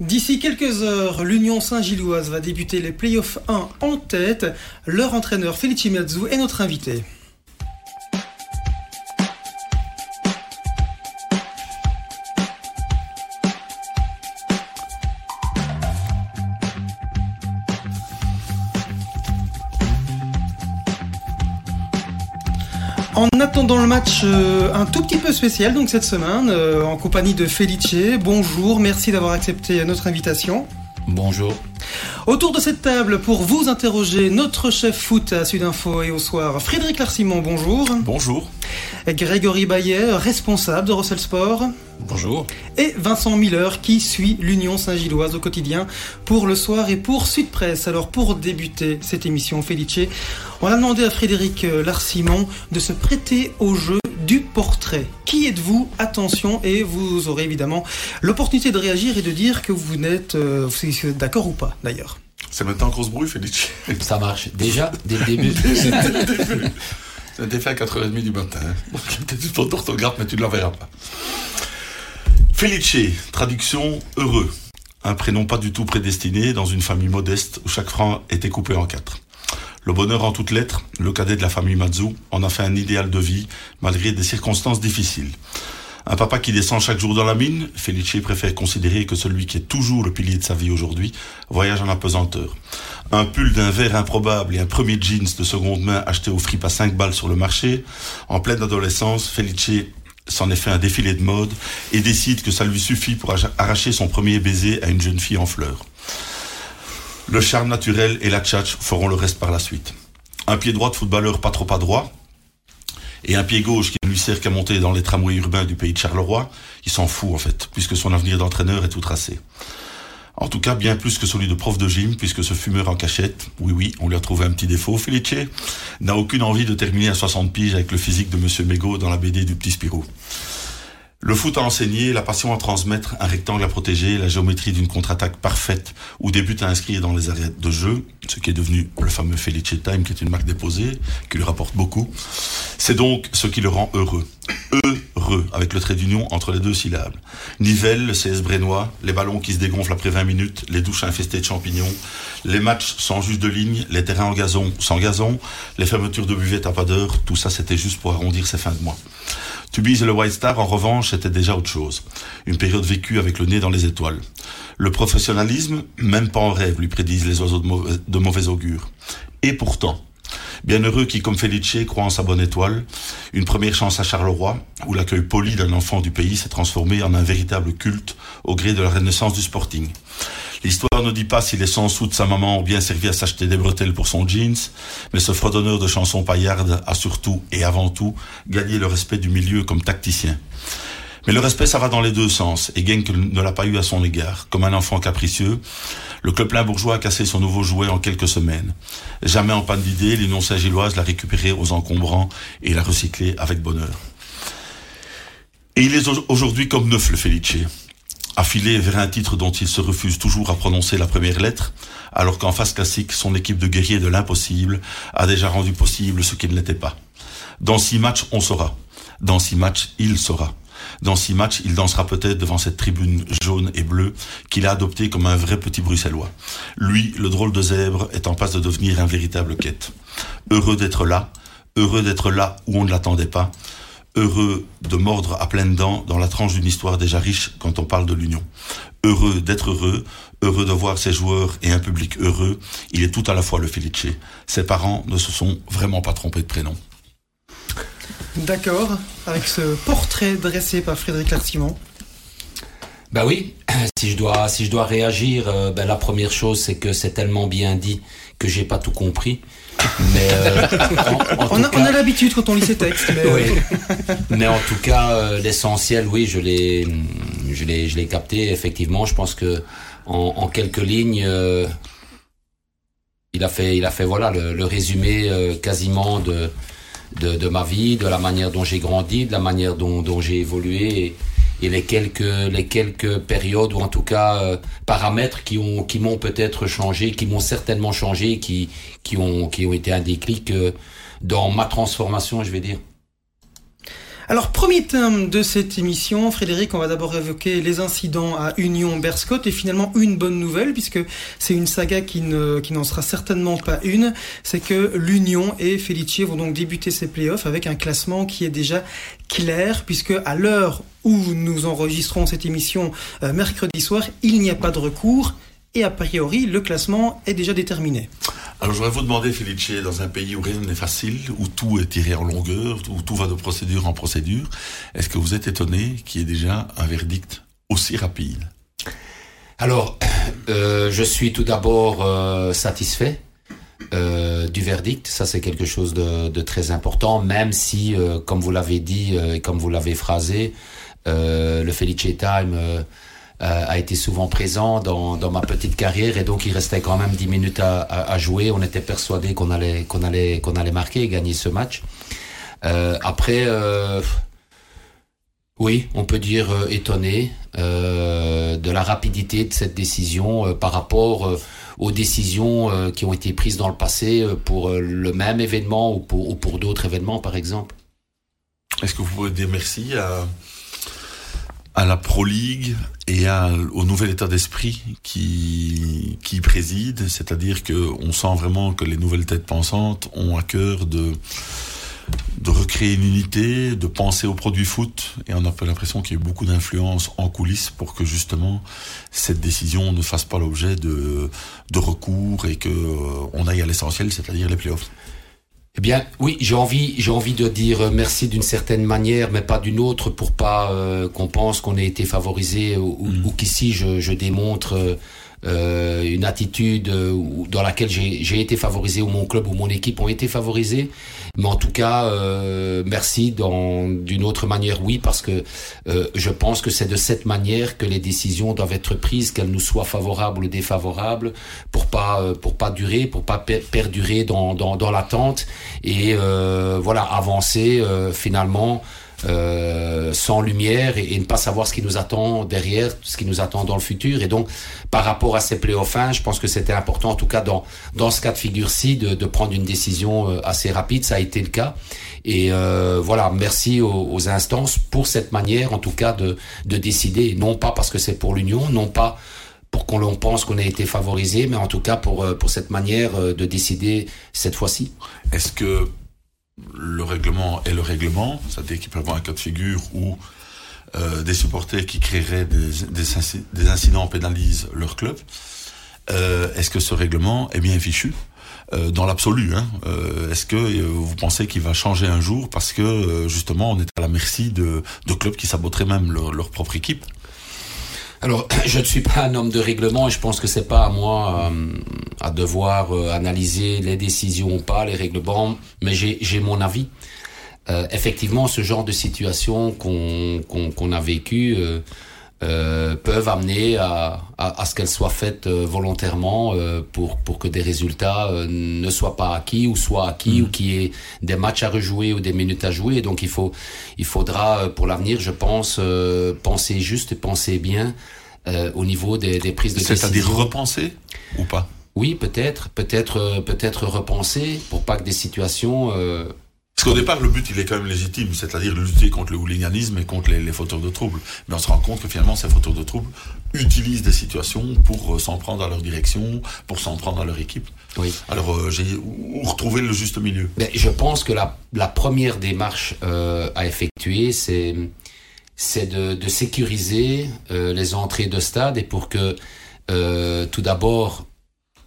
D'ici quelques heures, l'Union Saint-Gilloise va débuter les playoffs 1 en tête. Leur entraîneur Felice Miazzu est notre invité. Attendant le match euh, un tout petit peu spécial donc cette semaine euh, en compagnie de Felice. Bonjour, merci d'avoir accepté notre invitation. Bonjour. Autour de cette table pour vous interroger notre chef foot à Sudinfo et au soir, Frédéric Larsimon, bonjour. Bonjour. Grégory Baillet, responsable de Rossel Sport. Bonjour. Et Vincent Miller qui suit l'Union Saint-Gilloise au quotidien pour le soir et pour Sud Presse. Alors pour débuter cette émission Felice, on a demandé à Frédéric Larsimon de se prêter au jeu du portrait. Qui êtes-vous? Attention et vous aurez évidemment l'opportunité de réagir et de dire que vous n'êtes euh, d'accord ou pas d'ailleurs. C'est maintenant qu'on se brouille, Felice. Ça marche. Déjà, dès le début. Ça a été fait à 4h30 du matin. Peut-être ton orthographe, mais tu ne l'enverras pas. Felice, traduction heureux. Un prénom pas du tout prédestiné dans une famille modeste où chaque franc était coupé en quatre. Le bonheur en toutes lettres, le cadet de la famille Mazzu, en a fait un idéal de vie malgré des circonstances difficiles. Un papa qui descend chaque jour dans la mine, Felice préfère considérer que celui qui est toujours le pilier de sa vie aujourd'hui voyage en apesanteur. Un pull d'un verre improbable et un premier jeans de seconde main acheté au fripe à 5 balles sur le marché, en pleine adolescence, Felice s'en est fait un défilé de mode et décide que ça lui suffit pour arracher son premier baiser à une jeune fille en fleurs. Le charme naturel et la tchatch feront le reste par la suite. Un pied droit de footballeur pas trop adroit, et un pied gauche qui ne lui sert qu'à monter dans les tramways urbains du pays de Charleroi, il s'en fout en fait, puisque son avenir d'entraîneur est tout tracé. En tout cas, bien plus que celui de prof de gym, puisque ce fumeur en cachette, oui oui, on lui a trouvé un petit défaut, Felice, n'a aucune envie de terminer à 60 piges avec le physique de Monsieur Mégot dans la BD du petit Spirou. Le foot a enseigné, la passion à transmettre, un rectangle à protéger, la géométrie d'une contre-attaque parfaite ou des buts à inscrire dans les arrêts de jeu, ce qui est devenu le fameux Felice Time, qui est une marque déposée, qui lui rapporte beaucoup. C'est donc ce qui le rend heureux. Heureux, avec le trait d'union entre les deux syllabes. Nivelle, le CS Brénois, les ballons qui se dégonflent après 20 minutes, les douches infestées de champignons, les matchs sans juste de ligne, les terrains en gazon sans gazon, les fermetures de buvettes à pas d'heure, tout ça c'était juste pour arrondir ses fins de mois. Tubize et le White Star, en revanche, c'était déjà autre chose. Une période vécue avec le nez dans les étoiles. Le professionnalisme, même pas en rêve, lui prédisent les oiseaux de mauvais, de mauvais augure. Et pourtant, Bienheureux qui, comme Felice, croit en sa bonne étoile, une première chance à Charleroi, où l'accueil poli d'un enfant du pays s'est transformé en un véritable culte au gré de la renaissance du sporting. L'histoire ne dit pas si les 100 sous de sa maman ont bien servi à s'acheter des bretelles pour son jeans, mais ce fredonneur de chansons paillardes a surtout et avant tout gagné le respect du milieu comme tacticien. Mais le respect, ça va dans les deux sens, et Genk ne l'a pas eu à son égard. Comme un enfant capricieux, le club plein bourgeois a cassé son nouveau jouet en quelques semaines. Jamais en panne d'idées, l'Union Saint-Gilloise l'a récupéré aux encombrants et l'a recyclé avec bonheur. Et il est aujourd'hui comme neuf, le Felice affilé vers un titre dont il se refuse toujours à prononcer la première lettre, alors qu'en face classique, son équipe de guerriers de l'impossible a déjà rendu possible ce qui ne l'était pas. Dans six matchs, on saura. Dans six matchs, il saura. Dans six matchs, il dansera peut-être devant cette tribune jaune et bleue qu'il a adoptée comme un vrai petit bruxellois. Lui, le drôle de zèbre, est en passe de devenir un véritable quête. Heureux d'être là, heureux d'être là où on ne l'attendait pas, heureux de mordre à pleines dents dans la tranche d'une histoire déjà riche quand on parle de l'Union. Heureux d'être heureux, heureux de voir ses joueurs et un public heureux, il est tout à la fois le Felice. Ses parents ne se sont vraiment pas trompés de prénom. D'accord, avec ce portrait dressé par Frédéric Larsimon. Ben oui, si je dois, si je dois réagir, euh, ben la première chose c'est que c'est tellement bien dit que j'ai pas tout compris. Mais euh, en, en on, a, cas, on a l'habitude quand on lit ces textes. Mais, oui. mais en tout cas, euh, l'essentiel, oui, je l'ai, je l'ai, je l'ai capté. Effectivement, je pense que en, en quelques lignes, euh, il a fait, il a fait voilà le, le résumé euh, quasiment de, de, de ma vie, de la manière dont j'ai grandi, de la manière dont, dont j'ai évolué. Et, et les quelques les quelques périodes ou en tout cas euh, paramètres qui ont qui m'ont peut-être changé, qui m'ont certainement changé, qui qui ont qui ont été un déclic dans ma transformation, je vais dire. Alors, premier thème de cette émission, Frédéric, on va d'abord évoquer les incidents à Union Berscott et finalement une bonne nouvelle puisque c'est une saga qui ne qui n'en sera certainement pas une, c'est que l'Union et Felice vont donc débuter ces playoffs avec un classement qui est déjà clair puisque à l'heure où nous enregistrons cette émission euh, mercredi soir, il n'y a pas de recours et a priori le classement est déjà déterminé. Alors, je voudrais vous demander, Felice, dans un pays où rien n'est facile, où tout est tiré en longueur, où tout va de procédure en procédure, est-ce que vous êtes étonné qu'il y ait déjà un verdict aussi rapide? Alors, euh, je suis tout d'abord euh, satisfait. Euh, du verdict, ça c'est quelque chose de, de, très important, même si, euh, comme vous l'avez dit euh, et comme vous l'avez phrasé, le Felice Time euh, a été souvent présent dans, ma petite carrière et donc il restait quand même 10 minutes à, jouer. On était persuadé qu'on allait allait allait marquer et gagner ce match. Euh, après, euh, oui, on peut dire euh, étonné euh, de la rapidité de cette décision par rapport aux décisions qui ont été prises dans le passé pour le même événement ou pour, ou pour d'autres événements, par exemple. Est-ce que vous pouvez dire merci à à la Pro League et au nouvel état d'esprit qui, qui préside, c'est-à-dire que on sent vraiment que les nouvelles têtes pensantes ont à cœur de, de recréer une unité, de penser au produit foot, et on a peu l'impression qu'il y a eu beaucoup d'influence en coulisses pour que justement cette décision ne fasse pas l'objet de, de recours et que euh, on aille à l'essentiel, c'est-à-dire les playoffs. Eh bien, oui, j'ai envie, j'ai envie de dire merci d'une certaine manière, mais pas d'une autre, pour pas euh, qu'on pense qu'on ait été favorisé ou, mmh. ou qu'ici je, je, démontre euh, euh, une attitude euh, dans laquelle j'ai été favorisé ou mon club ou mon équipe ont été favorisés. Mais en tout cas, euh, merci d'une autre manière, oui, parce que euh, je pense que c'est de cette manière que les décisions doivent être prises, qu'elles nous soient favorables ou défavorables, pour pas euh, pour pas durer, pour pas per perdurer dans dans, dans l'attente et voilà avancer finalement euh, sans lumière et, et, ne pas savoir ce qui nous attend derrière, ce qui nous attend dans le futur. Et donc, par rapport à ces playoffs, je pense que c'était important, en tout cas dans, dans ce cas de figure-ci, de, de, prendre une décision euh, assez rapide. Ça a été le cas. Et euh, voilà, merci aux, aux, instances pour cette manière, en tout cas, de, de décider, non pas parce que c'est pour l'Union, non pas pour qu'on pense qu'on a été favorisé, mais en tout cas pour, euh, pour cette manière de décider cette fois-ci. Est-ce que le règlement est le règlement, c'est-à-dire qu'il prévoit un cas de figure où euh, des supporters qui créeraient des, incidents pénalisent leur club. Euh, Est-ce que ce règlement est bien fichu? Euh, dans l'absolu hein. Est-ce que vous pensez qu'il va changer un jour parce que justement on est à la merci de, clubs qui saboteraient même leur propre équipe? Alors, je ne suis pas un homme de règlement et je pense que c'est pas à moi euh, à devoir euh, analyser les décisions ou pas, les règlements, mais j'ai mon avis. Euh, effectivement, ce genre de situation qu'on qu qu a vécu euh, euh, peuvent amener à, à, à ce qu'elles soient faites volontairement pour, pour que des résultats ne soient pas acquis ou soient acquis mmh. ou qu'il y ait des matchs à rejouer ou des minutes à jouer. Donc il, faut, il faudra pour l'avenir, je pense, penser juste et penser bien euh, au niveau des, des prises de décision. C'est-à-dire repenser ou pas? Oui, peut-être, peut-être, peut-être repenser pour pas que des situations. Parce qu'au départ, le but, il est quand même légitime, c'est-à-dire lutter contre le hooliganisme et contre les, les, fauteurs de troubles. Mais on se rend compte que finalement, ces fauteurs de troubles utilisent des situations pour euh, s'en prendre à leur direction, pour s'en prendre à leur équipe. Oui. Alors, euh, j'ai où retrouver le juste milieu? Mais Je pense que la, la première démarche euh, à effectuer, c'est c'est de, de, sécuriser les entrées de stade et pour que tout d'abord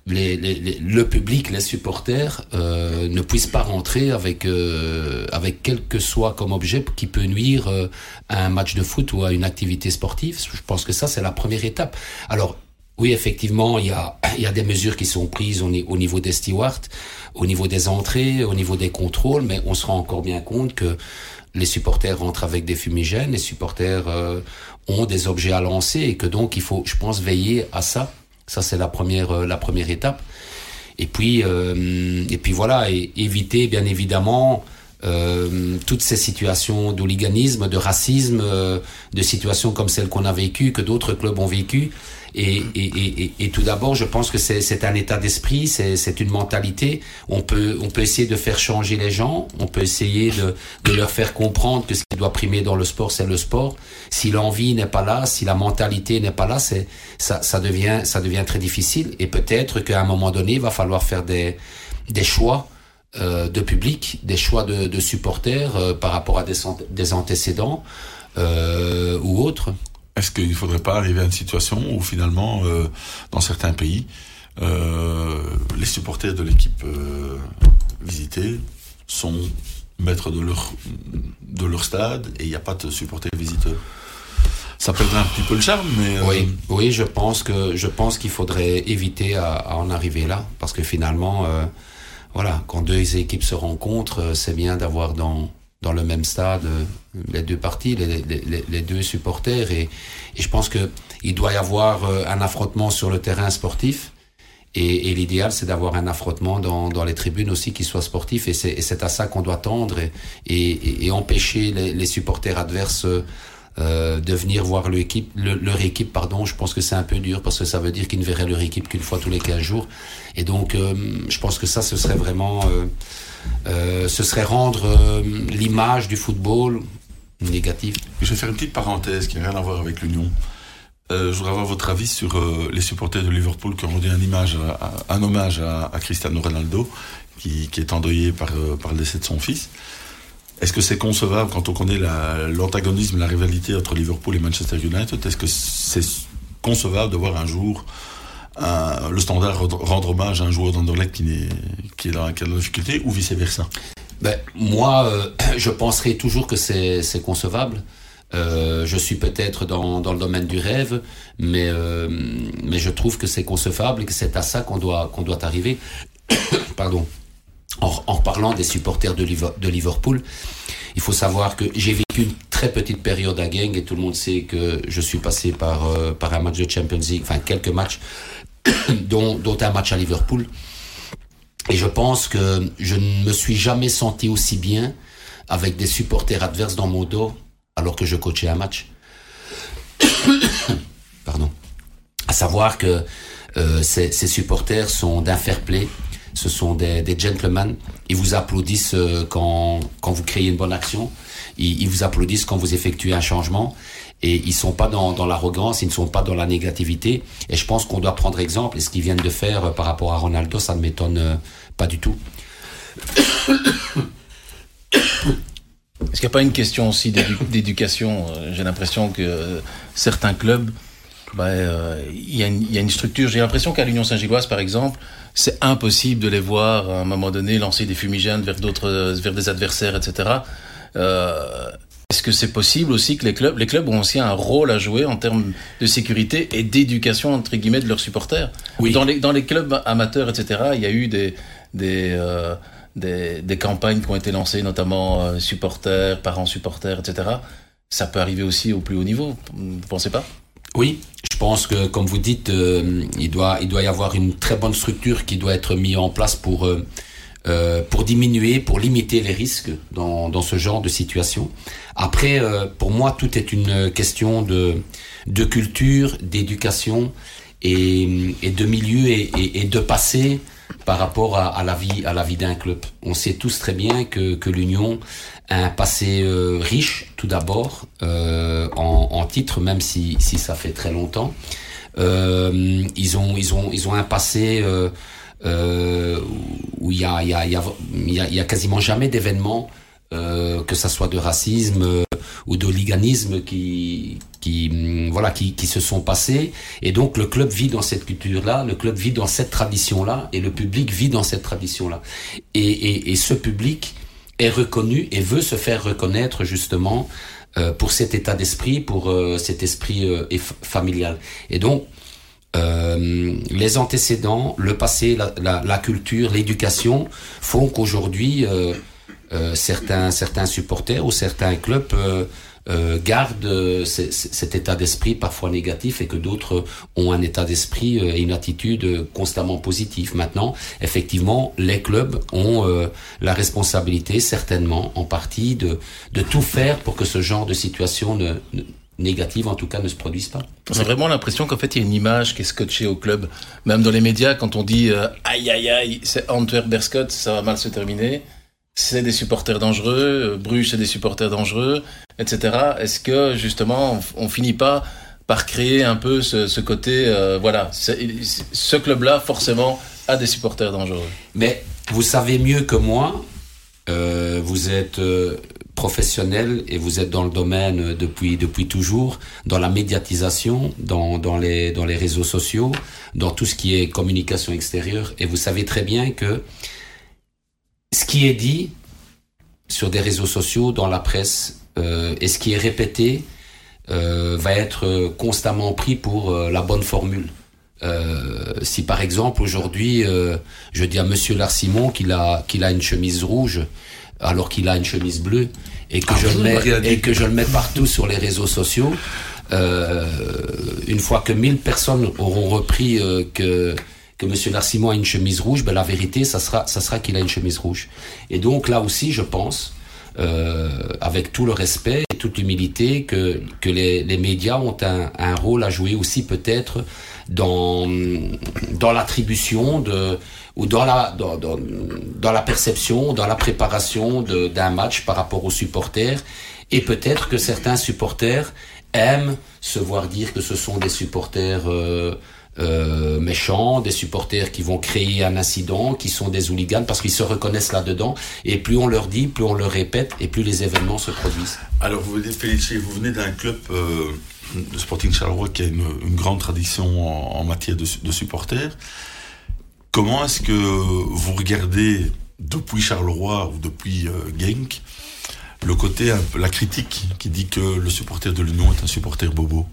le public, les supporters euh, ne puissent pas rentrer avec euh, avec quel que soit comme objet qui peut nuire euh, à un match de foot ou à une activité sportive. Je pense que ça c'est la première étape. Alors oui, effectivement, il y a, il y a des mesures qui sont prises au, au niveau des stewards, au niveau des entrées, au niveau des contrôles, mais on se rend encore bien compte que les supporters rentrent avec des fumigènes, les supporters euh, ont des objets à lancer et que donc il faut, je pense, veiller à ça. Ça c'est la première euh, la première étape. Et puis euh, et puis voilà, éviter bien évidemment euh, toutes ces situations d'hooliganisme, de racisme, de situations comme celles qu'on a vécues, que d'autres clubs ont vécues. Et, et, et, et, tout d'abord, je pense que c'est un état d'esprit, c'est une mentalité. On peut, on peut essayer de faire changer les gens, on peut essayer de, de leur faire comprendre que ce qui doit primer dans le sport, c'est le sport. Si l'envie n'est pas là, si la mentalité n'est pas là, c'est ça, ça devient, ça devient très difficile. Et peut-être qu'à un moment donné, il va falloir faire des, des choix euh, de public, des choix de, de supporters euh, par rapport à des, des antécédents euh, ou autres. Est-ce qu'il ne faudrait pas arriver à une situation où finalement, euh, dans certains pays, euh, les supporters de l'équipe euh, visitée sont maîtres de leur, de leur stade et il n'y a pas de supporters visiteurs? Ça perdrait un petit peu le charme, mais oui, oui, je pense que je pense qu'il faudrait éviter à, à, en arriver là, parce que finalement, voilà, quand deux équipes se rencontrent, c'est bien d'avoir dans dans le même stade euh, les deux parties, les, les, les deux supporters. Et, et je pense qu'il doit y avoir euh, un affrontement sur le terrain sportif. Et, et l'idéal, c'est d'avoir un affrontement dans, dans les tribunes aussi qui soit sportif. Et c'est à ça qu'on doit tendre et, et, et empêcher les, les, supporters adverses euh, de venir voir équipe, le, leur équipe. Pardon, je pense que c'est un peu dur parce que ça veut dire qu'ils ne verraient leur équipe qu'une fois tous les 15 jours. Et donc, euh, je pense que ça, ce serait vraiment... Euh, euh, ce serait rendre euh, l'image du football négative. Je vais faire une petite parenthèse qui n'a rien à voir avec l'Union. Euh, je voudrais avoir votre avis sur les supporters de Liverpool qui ont rendu un, hommage à, Cristiano Ronaldo, qui, est endeuillé par, par le décès de son fils. Est-ce que c'est concevable quand on connaît l'antagonisme, la, la, rivalité entre Liverpool et Manchester United Est-ce que c'est concevable de voir un jour un, le standard rendre hommage à un joueur d'Anderlecht qui, est dans, qui est dans la difficulté ou vice-versa? Ben, Moi, euh, je penserai toujours que c'est concevable. Euh, je suis peut-être dans, le domaine du rêve, mais, euh, je trouve que c'est concevable et que c'est à ça qu'on doit, arriver. Pardon. En, parlant des supporters de, Liverpool, il faut savoir que j'ai vécu une très petite période à Gang et tout le monde sait que je suis passé par, euh, par un match de Champions League, enfin quelques matchs, dont, dont un match à Liverpool. Et je pense que je ne me suis jamais senti aussi bien avec des supporters adverses dans mon dos alors que je coachais un match. Pardon. À savoir que euh, ces, ces, supporters sont d'un fair play, ce sont des, des, gentlemen. Ils vous applaudissent euh, quand, quand vous créez une bonne action. Ils, ils, vous applaudissent quand vous effectuez un changement. Et ils sont pas dans, dans l'arrogance, ils ne sont pas dans la négativité. Et je pense qu'on doit prendre exemple. Et ce qu'ils viennent de faire euh, par rapport à Ronaldo, ça ne m'étonne euh, pas du tout. Est-ce qu'il n'y a pas une question aussi d'éducation J'ai l'impression que certains clubs, bah, euh, il y, a une structure. J'ai l'impression qu'à l'Union Saint-Gilloise, par exemple, c'est impossible de les voir à un moment donné lancer des fumigènes vers d'autres, vers des adversaires, etc. Euh, Est-ce que c'est possible aussi que les clubs, les clubs ont aussi un rôle à jouer en termes de sécurité et d'éducation entre guillemets de leurs supporters oui. Dans les dans les clubs amateurs, etc. Il y a eu des des euh, des, des, campagnes qui ont été lancées, notamment euh, supporters, parents supporters, etc. Ça peut arriver aussi au plus haut niveau, vous pensez pas? Oui, je pense que, comme vous dites, euh, il, doit, il doit y avoir une très bonne structure qui doit être mise en place pour, euh, pour diminuer, pour limiter les risques dans, dans ce genre de situation. Après, euh, pour moi, tout est une question de, de culture, d'éducation et, et, de milieu et, et, et de passé par rapport à, à, la vie à la vie d'un club. On sait tous très bien que, que l'Union a un passé euh, riche tout d'abord euh, en, en titre, même si, si ça fait très longtemps. Euh, ils ont ils ont ils ont un passé euh, euh, où il y a y a y a, y a quasiment jamais d'événements que ça soit de racisme ou d'oliganisme qui qui voilà qui, qui se sont passés. Et donc le club vit dans cette culture là le club vit dans cette tradition là et le public vit dans cette tradition là et, et, et ce public est reconnu et veut se faire reconnaître justement euh, pour cet état d'esprit pour euh, cet esprit euh, familial. Et donc euh, les antécédents, le passé, la, la, la culture, l'éducation font qu'aujourd'hui euh, euh, certains certains supporters ou certains clubs euh, gardent euh, c- cet état d'esprit parfois négatif et que d'autres ont un état d'esprit et une attitude constamment positive. Maintenant, effectivement, les clubs ont la responsabilité, certainement, en partie, de, de tout faire pour que ce genre de situation ne, ne- négative, en tout cas, ne se produise pas. A vraiment l'impression qu'en fait, il y a une image qui est scotchée au club. Même dans les médias, quand on dit euh, aïe aïe aïe, c'est Antwerp Berscott, ça va mal se terminer. C'est des supporters dangereux, euh, Bruges, c'est des supporters dangereux, etc. Est-ce que justement, on, on finit pas par créer un peu ce, ce côté, euh, voilà, c'est- ce club-là, forcément, a des supporters dangereux. Mais vous savez mieux que moi, euh, vous êtes professionnel et vous êtes dans le domaine depuis depuis toujours, dans la médiatisation, dans dans les dans les réseaux sociaux, dans tout ce qui est communication extérieure, et vous savez très bien que ce qui est dit sur des réseaux sociaux, dans la presse, euh, et ce qui est répété euh, va être constamment pris pour euh, la bonne formule. Si par exemple aujourd'hui je dis à Monsieur Larsimon qu'il a qu'il a une chemise rouge alors qu'il a une chemise bleue et que Ah je le mets et que je le mets partout sur les réseaux sociaux, euh, une fois que 1000 personnes auront repris euh, que que Monsieur Larsimon a une chemise rouge, ben la vérité ça sera ça sera qu'il a une chemise rouge. Et donc là aussi je pense euh, avec tout le respect et toute l'humilité que, que les, les médias ont un, un rôle à jouer aussi peut-être dans, dans l'attribution de ou dans la dans, dans, dans la perception, dans la préparation d'un match par rapport aux supporters et peut-être que certains supporters aiment se voir dire que ce sont des supporters euh, euh, méchants, des supporters qui vont créer un incident, qui sont des hooligans parce qu'ils se reconnaissent là-dedans. Et plus on leur dit, plus on leur répète, et plus les événements se produisent. Alors, vous venez, Félix, vous venez d'un club, euh, le Sporting Charleroi, qui a une, une grande tradition en, en matière de, de supporters. Comment est-ce que vous regardez, depuis Charleroi ou depuis euh, Genk, le côté, un peu- la critique qui dit que le supporter de l'Union est un supporter bobo?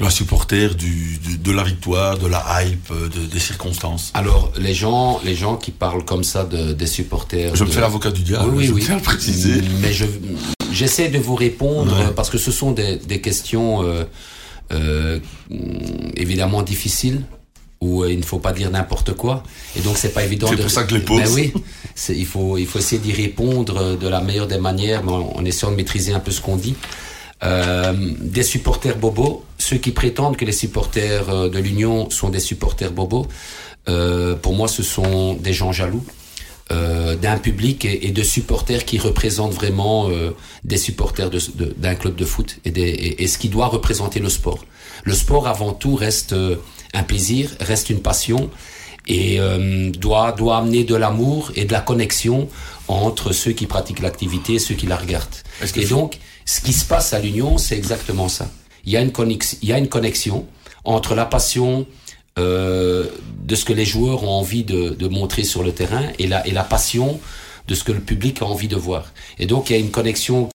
Un supporter du, du- de la victoire, de la hype, euh, de- des circonstances Alors, les gens, les gens qui parlent comme ça de, des supporters. Je me fais l'avocat du diable, Oui, je oui. tiens à le préciser. Mais je, j'essaie de vous répondre Ouais. parce que ce sont des, des questions euh, euh, évidemment difficiles où euh, il ne faut pas dire n'importe quoi. Et donc c'est pas évident. C'est de... pour ça que les pose. Ben oui, il faut il faut essayer d'y répondre euh, de la meilleure des manières, mais en, en essayant de maîtriser un peu ce qu'on dit. Euh, des supporters bobos, ceux qui prétendent que les supporters euh, de l'Union sont des supporters bobos, euh, pour moi ce sont des gens jaloux euh, d'un public et, et de supporters qui représentent vraiment euh, des supporters de- de- d'un club de foot et, des, et, et ce qui doit représenter le sport. Le sport avant tout reste euh, un plaisir, reste une passion et euh, doit doit amener de l'amour et de la connexion entre ceux qui pratiquent l'activité et ceux qui la regardent. Que Et donc, ce qui se passe à l'Union, c'est exactement ça. Il y a une connexion, il y a une connexion entre la passion euh, de ce que les joueurs ont envie de, de montrer sur le terrain et la, et la passion de ce que le public a envie de voir. Et donc, il y a une connexion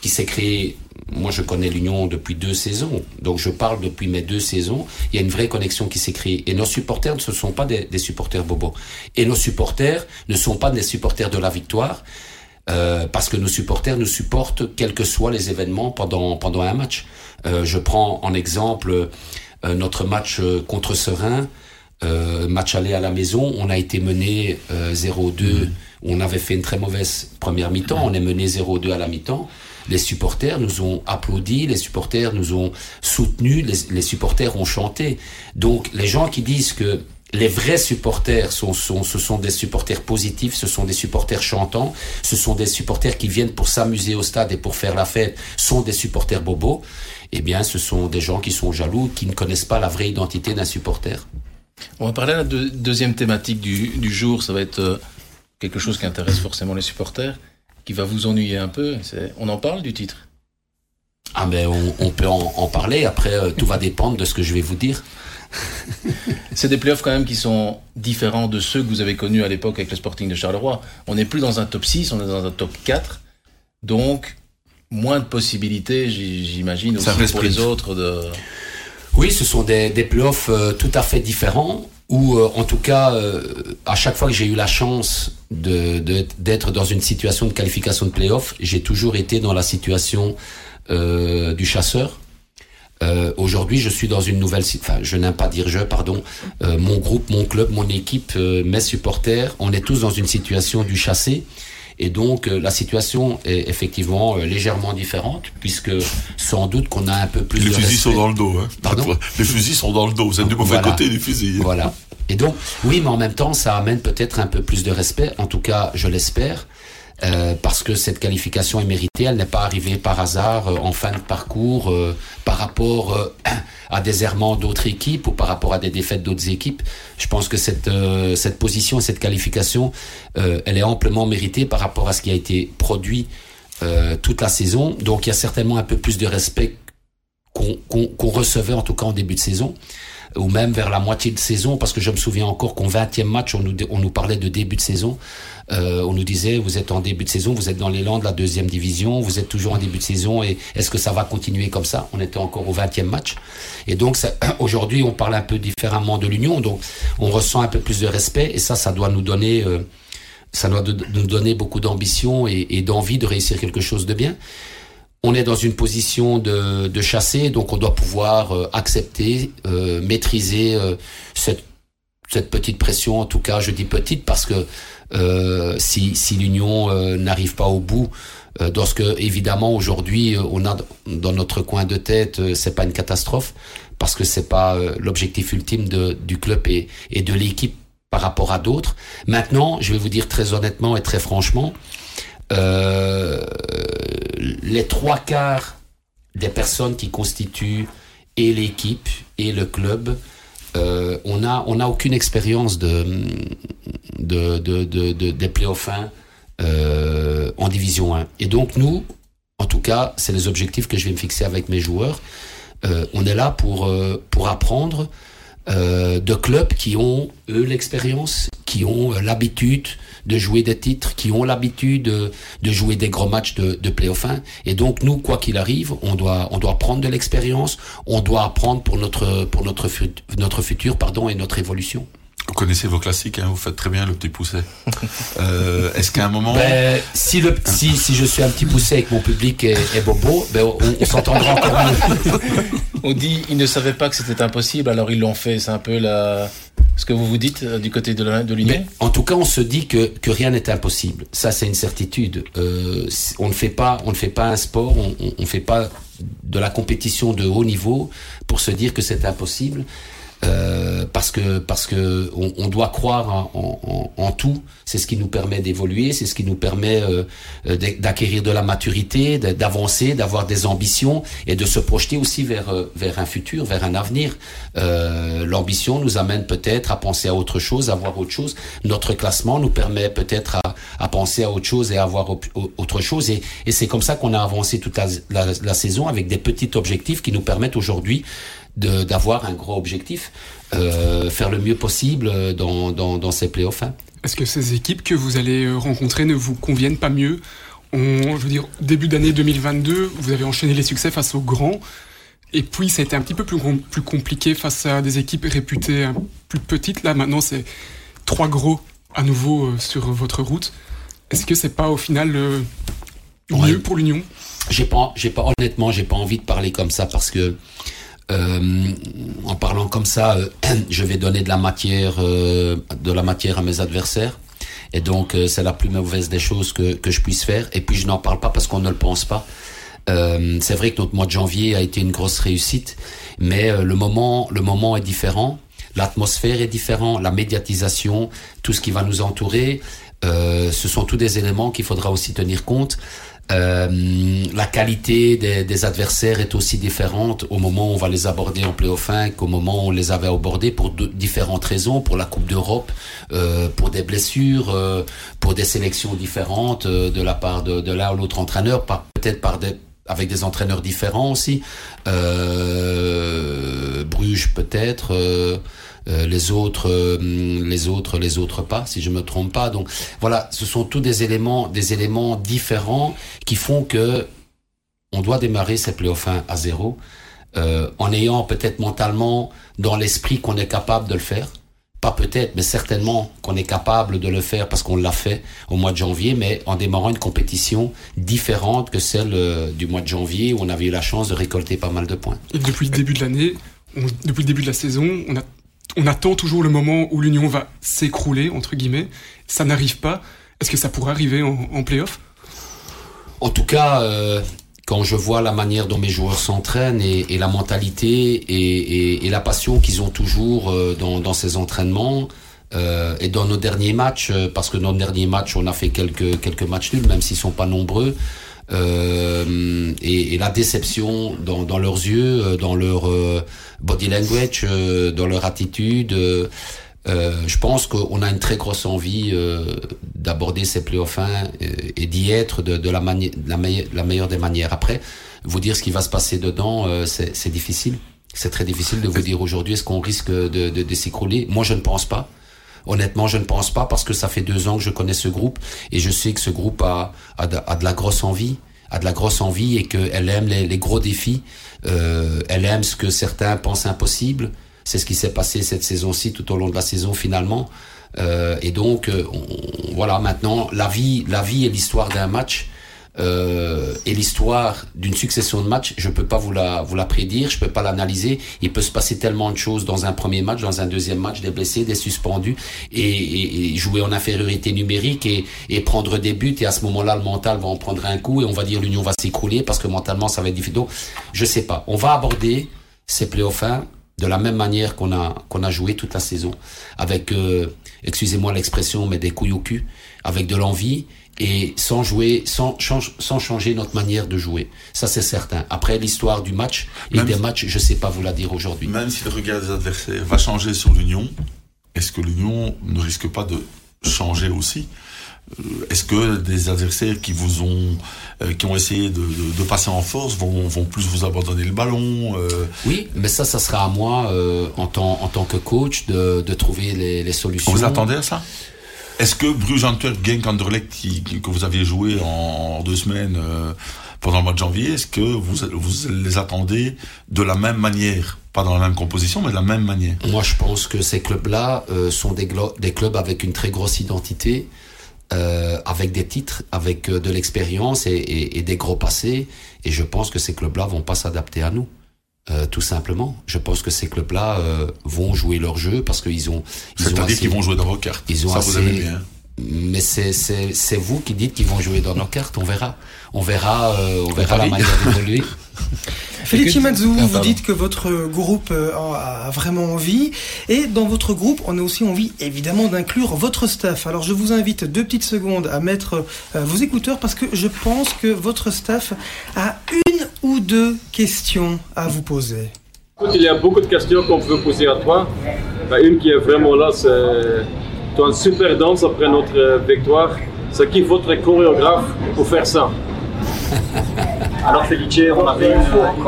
qui s'est créée. Moi, je connais l'Union depuis deux saisons, donc je parle depuis mes deux saisons. Il y a une vraie connexion qui s'est créée. Et nos supporters ne sont pas des, des supporters bobos. Et nos supporters ne sont pas des supporters de la victoire. Euh, parce que nos supporters nous supportent quels que soient les événements pendant pendant un match. Euh, je prends en exemple euh, notre match euh, contre Serein, euh, match aller à la maison. On a été mené euh, 0-2. On avait fait une très mauvaise première mi-temps. On est mené 0-2 à la mi-temps. Les supporters nous ont applaudi, les supporters nous ont soutenus, les, supporters ont chanté. Donc les gens qui disent que les vrais supporters sont, ce sont des supporters positifs, ce sont des supporters chantants, ce sont des supporters qui viennent pour s'amuser au stade et pour faire la fête, sont des supporters bobos. Eh bien, ce sont des gens qui sont jaloux, qui ne connaissent pas la vraie identité d'un supporter. On va parler de la deux- deuxième thématique du, du jour. Ça va être euh, quelque chose qui intéresse forcément les supporters, qui va vous ennuyer un peu. On en parle du titre? Ah ben, on, on peut en, en parler. Après, euh, tout va dépendre de ce que je vais vous dire. C'est des playoffs quand même qui sont différents de ceux que vous avez connus à l'époque avec le Sporting de Charleroi. On n'est plus dans un top 6, on est dans un top 4. Donc, moins de possibilités, j'imagine, aussi pour les autres. De... Oui, ce sont des, des playoffs euh, tout à fait différents. Ou en tout cas, à chaque fois que j'ai eu la chance de d'être dans une situation de qualification de playoff, j'ai toujours été dans la situation du chasseur. Euh, Aujourd'hui, je suis dans une nouvelle, enfin, je n'aime pas dire je, pardon. Euh, mon groupe, mon club, mon équipe, euh, mes supporters, on est tous dans une situation du chassé. Et donc euh, la situation est effectivement légèrement différente, puisque sans doute qu'on a un peu plus Les de fusils sont dans le dos. Hein. Pardon? Les fusils sont dans le dos. Vous êtes du mauvais Voilà. côté du fusil. Voilà. Et donc, oui, mais en même temps, ça amène peut-être un peu plus de respect. En tout cas, je l'espère. Euh, parce que cette qualification est méritée, elle n'est pas arrivée par hasard euh, en fin de parcours euh, par rapport euh, à des errements d'autres équipes ou par rapport à des défaites d'autres équipes. Je pense que cette euh, cette position, cette qualification, elle est amplement méritée par rapport à ce qui a été produit toute la saison. Donc il y a certainement un peu plus de respect qu'on qu'on qu'on recevait en tout cas en début de saison ou même vers la moitié de saison, parce que je me souviens encore qu'au 20e match, on nous, on nous parlait de début de saison. Euh, on nous disait, vous êtes en début de saison, vous êtes dans l'élan de la deuxième division, vous êtes toujours en début de saison, et est-ce que ça va continuer comme ça? On était encore au 20e match. Et donc, aujourd'hui, on parle un peu différemment de l'Union, donc on ressent un peu plus de respect, et ça, ça doit nous donner... euh, ça doit nous donner beaucoup d'ambition et, et d'envie de réussir quelque chose de bien. On est dans une position de, chasser, donc on doit pouvoir euh, accepter, euh, maîtriser euh, cette, petite pression. En tout cas, je dis petite parce que si, l'Union n'arrive pas au bout, dans ce que évidemment aujourd'hui on a dans notre coin de tête, c'est pas une catastrophe parce que c'est pas l'objectif ultime du club et de l'équipe par rapport à d'autres. Maintenant, je vais vous dire très honnêtement et très franchement, euh, les trois quarts des personnes qui constituent et l'équipe et le club, euh, on a on a aucune expérience de de de de, de des playoffs 1, euh, en division 1. Et donc nous, en tout cas, c'est les objectifs que je vais me fixer avec mes joueurs. Euh, on est là pour euh, pour apprendre euh, de clubs qui ont eux l'expérience, qui ont euh, l'habitude de jouer des titres, qui ont l'habitude de, jouer des gros matchs de, de playoff 1. Et donc nous, quoi qu'il arrive, on doit on doit prendre de l'expérience, on doit apprendre pour notre pour notre notre futur pardon et notre évolution. Vous connaissez vos classiques, hein, vous faites très bien le petit pousset. Euh, Est-ce qu'à un moment... Ben, si, le, si, si je suis un petit poussé avec mon public et, et Bobo, ben, on, on s'entendra encore mieux. On dit ils ne savaient pas que c'était impossible, alors ils l'ont fait. C'est un peu la... ce que vous vous dites euh, du côté de l'Union en tout cas, on se dit que, que rien n'est impossible. Ça, c'est une certitude. Euh, on ne fait pas, on ne fait pas un sport, on, on, on fait pas de la compétition de haut niveau pour se dire que c'est impossible. Euh, parce que parce que on, on doit croire en, en, en- tout. C'est ce qui nous permet d'évoluer, c'est ce qui nous permet euh, d'ac- d'acquérir de la maturité, d'avancer, d'avoir des ambitions et de se projeter aussi vers euh, vers un futur, vers un avenir. Euh, L'ambition nous amène peut-être à penser à autre chose, à voir autre chose. Notre classement nous permet peut-être à, à penser à autre chose et à voir au- au- autre chose. Et, et c'est comme ça qu'on a avancé toute la, la, la saison avec des petits objectifs qui nous permettent aujourd'hui d'avoir un gros objectif, euh, faire le mieux possible euh, dans, dans, dans ces playoffs. hein. Est-ce que ces équipes que vous allez euh, rencontrer ne vous conviennent pas mieux? On, Je veux dire, début d'année 2022, vous avez enchaîné les succès face aux grands. Et puis, ça a été un petit peu plus, com- plus compliqué face à des équipes réputées un plus petites. Là, maintenant, c'est trois gros à nouveau euh, sur votre route. Est-ce que c'est pas au final euh, Ouais. mieux pour l'Union? J'ai pas, j'ai pas, honnêtement, j'ai pas envie de parler comme ça parce que euh, en parlant comme ça, euh, je vais donner de la matière, euh, de la matière à mes adversaires. Et donc, euh, c'est la plus mauvaise des choses que, que je puisse faire. Et puis, je n'en parle pas parce qu'on ne le pense pas. C'est vrai que notre mois de janvier a été une grosse réussite, mais le moment, le moment est différent. L'atmosphère est différente, la médiatisation, tout ce qui va nous entourer, ce sont tous des éléments qu'il faudra aussi tenir compte. Euh, la qualité des, adversaires est aussi différente au moment où on va les aborder en playoff 1 qu'au moment où on les avait abordés pour différentes raisons, pour la Coupe d'Europe, euh, pour des blessures, euh, pour des sélections différentes de la part de, l'un ou l'autre entraîneur, peut-être par des avec des entraîneurs différents aussi. Bruges peut-être. Euh, les autres, euh, les autres, les autres pas, si je me trompe pas. Donc voilà, ce sont tous des éléments, des éléments différents qui font que on doit démarrer ces playoffs 1 à zéro, euh, en ayant peut-être mentalement dans l'esprit qu'on est capable de le faire. pas peut-être, mais certainement qu'on est capable de le faire parce qu'on l'a fait au mois de janvier, mais en démarrant une compétition différente que celle du mois de janvier où on avait eu la chance de récolter pas mal de points. Et depuis le début de l'année, depuis le début de la saison, on, a, on attend toujours le moment où l'Union va s'écrouler, entre guillemets. Ça n'arrive pas. Est-ce que ça pourrait arriver en, play-off? En tout cas, euh, quand je vois la manière dont mes joueurs s'entraînent et, la mentalité et, la passion qu'ils ont toujours euh, dans, ces entraînements euh, et dans nos derniers matchs, parce que dans nos derniers matchs, on a fait quelques, quelques matchs nuls, même s'ils sont pas nombreux. Euh, et, et, la déception dans, dans leurs yeux, euh, dans leur body language, dans leur attitude. Euh, je pense qu'on a une très grosse envie euh, d'aborder ces playoffs et, et d'y être de, de la, mani la, la, meilleure des manières. Après, vous dire ce qui va se passer dedans, euh, c'est difficile. C'est très difficile de vous dire aujourd'hui est-ce qu'on risque de, de, de s'écrouler? Moi, je ne pense pas. Honnêtement, je ne pense pas parce que ça fait deux ans que je connais ce groupe et je sais que ce groupe a, a, de, a de la grosse envie a de la grosse envie et qu'elle aime les, les, gros défis. Euh, elle aime ce que certains pensent impossible. C'est ce qui s'est passé cette saison-ci, tout au long de la saison finalement. Euh, et donc, on, voilà, maintenant, la vie, la vie est l'histoire d'un match. Euh, et l'histoire d'une succession de matchs, je peux pas vous la vous la prédire, je peux pas l'analyser. Il peut se passer tellement de choses dans un premier match, dans un deuxième match, des blessés, des suspendus, et, et, et jouer en infériorité numérique et, et, prendre des buts. Et à ce moment-là, le mental va en prendre un coup et on va dire l'union va s'écrouler parce que mentalement ça va être difficile. Donc, je sais pas. On va aborder ces playoffs de la même manière qu'on a qu'on a joué toute la saison, avec, euh, excusez-moi l'expression, mais des couilles au cul, avec de l'envie et sans jouer, sans, sans changer notre manière de jouer. Ça c'est certain. Après l'histoire du match et même des si, matchs, je sais pas vous la dire aujourd'hui. Même si le regard des adversaires va changer sur l'Union, est-ce que l'Union ne risque pas de changer aussi? Est-ce que des adversaires qui vous ont euh, qui ont essayé de, de, de, passer en force vont, vont plus vous abandonner le ballon euh... Oui, mais ça, ça sera à moi euh, en, tant, en tant que coach de, de trouver les, les solutions. Vous attendez à ça? Est-ce que Bruges Antwerp, Genk Anderlecht que vous aviez joué en, deux semaines euh, pendant le mois de janvier, est-ce que vous, vous les attendez de la même manière? Pas dans la même composition, mais de la même manière. Moi, je pense que ces clubs-là euh, sont des, clubs avec une très grosse identité, euh, avec des titres, avec de l'expérience et, et, et, des gros passés. Et je pense que ces clubs-là vont pas s'adapter à nous. Euh, tout simplement. Je pense que ces clubs-là euh, vont jouer leur jeu parce qu'ils ont. C'est-à-dire qu'ils vont jouer dans vos cartes. Ils ont Ça, assez, vous aimez bien. Mais c'est vous qui dites qu'ils vont jouer dans nos cartes. On verra. On verra, euh, on verra la manière d'évoluer. Felice Mazou, ah, vous dites que votre groupe a vraiment envie. Et dans votre groupe, on a aussi envie, évidemment, d'inclure votre staff. Alors, je vous invite deux petites secondes à mettre euh, vos écouteurs parce que je pense que votre staff a une ou deux questions à vous poser. Il y a beaucoup de questions qu'on peut poser à toi. Une qui est vraiment là, c'est tu as une super danse après notre victoire. C'est qui votre chorégraphe pour faire ça Alors Felice, on avait une,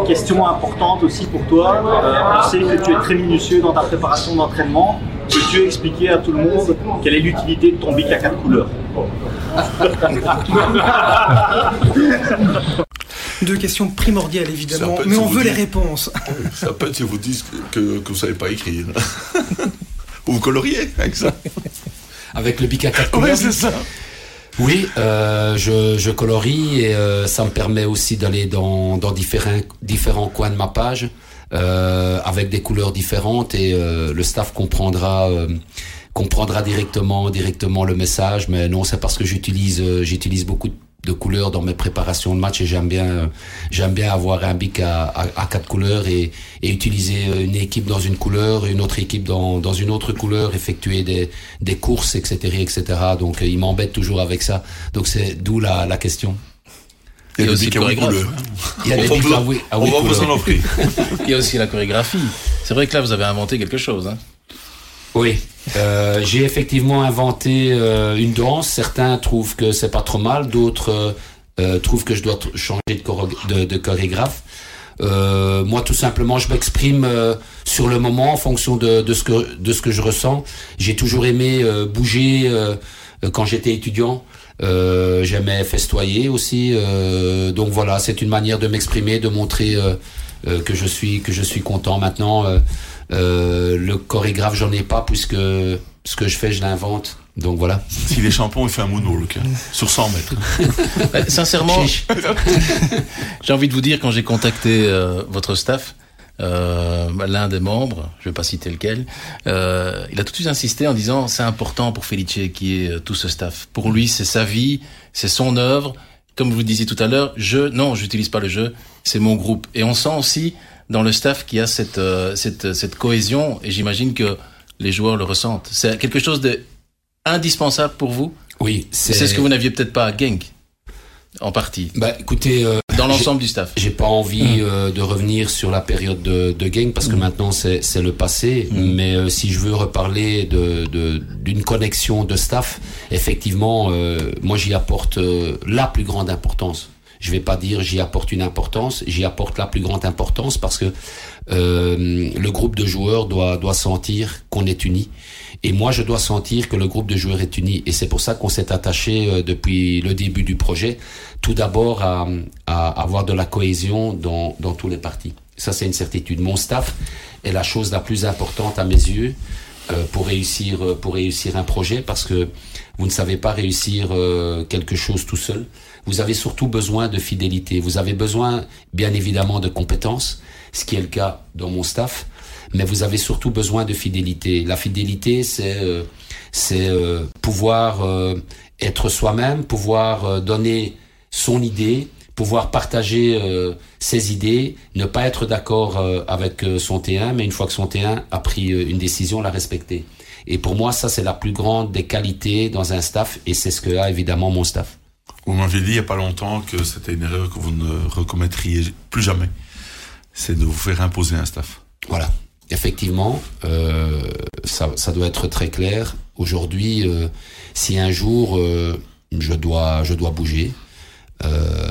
question importante aussi pour toi. Euh, on sait que tu es très minutieux dans ta préparation d'entraînement. Peux-tu expliquer à tout le monde quelle est l'utilité de ton bic à quatre couleurs? Deux questions primordiales évidemment, mais on veut les réponses. Ça peut être si vous dites que, que vous ne savez pas écrire. Ou vous coloriez avec ça? Avec le bic à quatre couleurs. Oui, c'est ça. Oui, euh, je, je, colorie et euh, ça me permet aussi d'aller dans, dans différents, différents coins de ma page euh, avec des couleurs différentes et euh, le staff comprendra euh, comprendra directement directement le message. Mais non, c'est parce que j'utilise j'utilise beaucoup de de couleurs dans mes préparations de match et j'aime bien j'aime bien avoir un bic à, à, à, quatre couleurs et, et utiliser une équipe dans une couleur une autre équipe dans, dans une autre couleur effectuer des, des courses etc etc donc il m'embête toujours avec ça donc c'est d'où la, la question il y a, aussi chorégraphe. Il y a des bics à oui, à oui on va vous en offrir. il y a aussi la chorégraphie. C'est vrai que là, vous avez inventé quelque chose. Hein oui, euh, j'ai effectivement inventé euh, une danse. Certains trouvent que c'est pas trop mal, d'autres euh, trouvent que je dois changer de, chorégraphe. Euh, moi, tout simplement, je m'exprime euh, sur le moment en fonction de, ce que je ressens. J'ai toujours aimé euh, bouger quand j'étais étudiant. J'aimais festoyer aussi. donc voilà, c'est une manière de m'exprimer, de montrer que je suis que je suis content maintenant. Le chorégraphe, j'en ai pas puisque ce que je fais, je l'invente. Donc voilà. S'il est champion, il fait un moonwalk hein, sur 100 mètres. Sincèrement, j'ai envie de vous dire quand j'ai contacté votre staff, euh, l'un des membres, je vais pas citer lequel, euh, il a tout de suite insisté en disant c'est important pour Felice qui est euh, tout ce staff. Pour lui, c'est sa vie, c'est son œuvre. Comme vous le disiez tout à l'heure, je non, j'utilise pas le jeu, c'est mon groupe. Et on sent aussi dans le staff qu'il y a cette euh, cette cette cohésion et j'imagine que les joueurs le ressentent. C'est quelque chose de indispensable pour vous? Oui, c'est ce que vous n'aviez peut-être pas à Genk en partie. Bah, écoutez, euh, dans l'ensemble du staff. J'ai pas envie euh, de revenir sur la période de, de game parce que hmm. maintenant c'est c'est le passé. Hmm. Mais euh, si je veux reparler de d'une connexion de staff, effectivement, moi j'y apporte la plus grande importance. Je vais pas dire j'y apporte une importance, j'y apporte la plus grande importance parce que le groupe de joueurs doit doit sentir qu'on est unis et moi, je dois sentir que le groupe de joueurs est uni. Et c'est pour ça qu'on s'est attaché euh, depuis le début du projet, tout d'abord à, à, avoir de la cohésion dans, dans tous les partis. Ça, c'est une certitude. Mon staff est la chose la plus importante à mes yeux euh, pour réussir euh, pour réussir un projet parce que vous ne savez pas réussir euh, quelque chose tout seul. Vous avez surtout besoin de fidélité. Vous avez besoin, bien évidemment, de compétences, ce qui est le cas dans mon staff mais vous avez surtout besoin de fidélité. La fidélité, c'est euh, c'est euh, pouvoir euh, être soi-même, pouvoir donner son idée, pouvoir partager ses idées, ne pas être d'accord avec son T1, mais une fois que son T1 a pris une décision, la respecter. Et pour moi, ça, c'est la plus grande des qualités dans un staff, et c'est ce que a évidemment mon staff. Vous m'avez dit il n'y a pas longtemps que c'était une erreur que vous ne recommettriez plus jamais. C'est de vous faire imposer un staff. Voilà effectivement, euh, ça, doit être très clair. Aujourd'hui, euh, si un jour euh, je dois je dois bouger,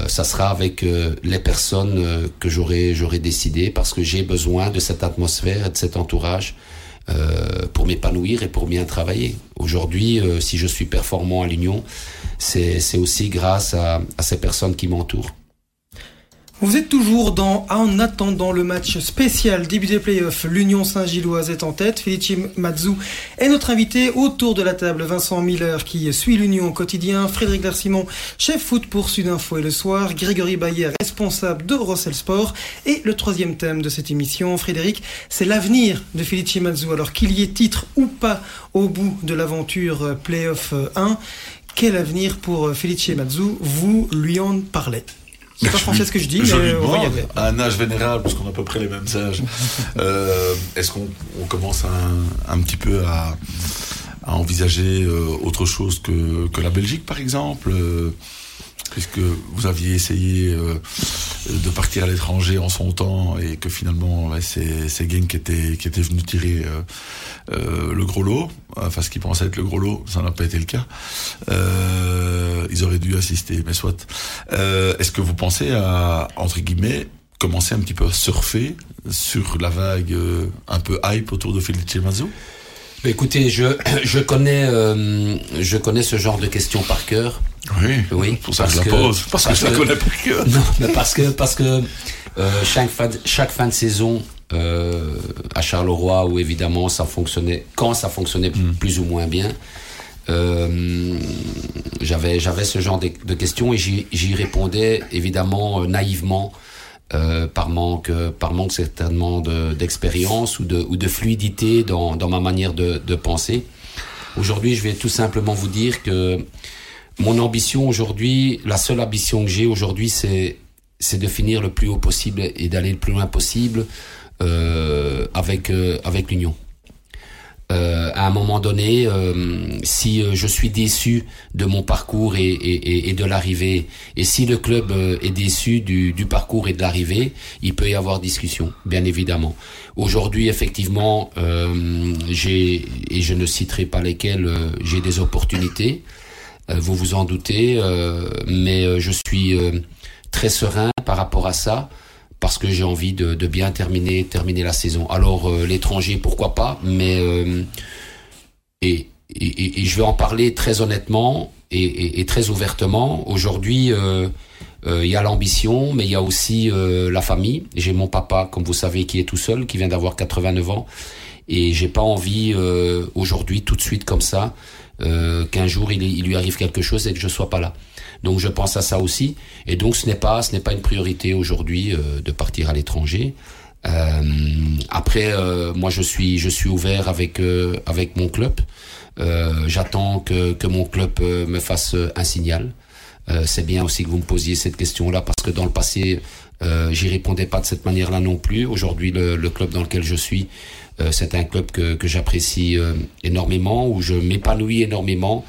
ça sera avec les personnes que j'aurais décidé parce que j'ai besoin de cette atmosphère et de cet entourage pour m'épanouir et pour bien travailler. Aujourd'hui, si je suis performant à l'Union, c'est aussi grâce à, à ces personnes qui m'entourent. Vous êtes toujours dans En attendant le match spécial début des playoffs. L'Union Saint-Gilloise est en tête. Felice Mazou est notre invité autour de la table. Vincent Miller qui suit l'Union au quotidien. Frédéric Larsimon, chef foot pour Sudinfo et le soir. Grégory Bayer, responsable de Rossel Sport. Et le troisième thème de cette émission, Frédéric, c'est l'avenir de Felice Mazou. Alors qu'il y ait titre ou pas au bout de l'aventure playoff 1, quel avenir pour Felice Mazou? Vous lui en parlez. C'est pas français ce que je dis, je mais on À un âge vénérable, parce qu'on a à peu près les mêmes âges, euh, est-ce qu'on on commence un, un, petit peu à, à envisager euh, autre chose que, que la Belgique, par exemple euh, puisque vous aviez essayé euh, de partir à l'étranger en son temps et que finalement c'est Gang qui était qui était venu tirer euh, euh, le gros lot, enfin ce qui pensait être le gros lot, ça n'a pas été le cas. ils auraient dû assister, mais soit. Est-ce que vous pensez à entre guillemets commencer un petit peu à surfer sur la vague un peu hype autour de Felice Mazzo Écoutez, je, je connais je connais ce genre de questions par cœur. Oui, oui pour ça que je la pose. Parce, que je la connais pas que. Non, mais parce que, parce que euh, chaque, fin de, chaque fin de saison euh, à Charleroi, où évidemment ça fonctionnait, quand ça fonctionnait mm. plus ou moins bien, euh, j'avais j'avais ce genre de, de questions et j'y répondais évidemment euh, naïvement. Euh, par manque, par manque certainement d'expérience ou, de, ou de fluidité dans, dans ma manière de, de penser. Aujourd'hui, je vais tout simplement vous dire que mon ambition aujourd'hui, la seule ambition que j'ai aujourd'hui, c'est c'est de finir le plus haut possible et d'aller le plus loin possible euh, avec euh, avec l'Union. Euh, à un moment donné, euh, si euh, je suis déçu de mon parcours et, et, et de l'arrivée, et si le club euh, est déçu du, du parcours et de l'arrivée, il peut y avoir discussion, bien évidemment. Aujourd'hui, effectivement, j'ai et je ne citerai pas lesquelles, j'ai des opportunités. Euh, vous vous en doutez, euh, mais euh, je suis très serein par rapport à ça parce que j'ai envie de, bien terminer terminer la saison. Alors l'étranger pourquoi pas, mais et et, je vais en parler très honnêtement et, très ouvertement. Aujourd'hui, euh, euh, il y a l'ambition, mais il y a aussi euh, la famille. J'ai mon papa, comme vous savez, qui est tout seul, qui vient d'avoir 89 ans, et j'ai pas envie aujourd'hui, tout de suite comme ça, qu'un jour il, il, lui arrive quelque chose et que je sois pas là. Donc je pense à ça aussi, et donc ce n'est pas, ce n'est pas une priorité aujourd'hui de partir à l'étranger. Euh, après, euh, moi, je suis, je suis ouvert avec euh, avec mon club. J'attends que, que mon club me fasse un signal. c'est bien aussi que vous me posiez cette question-là parce que dans le passé, euh, j'y répondais pas de cette manière-là non plus. Aujourd'hui, le, le, club dans lequel je suis, c'est un club que, que j'apprécie énormément, où je m'épanouis énormément.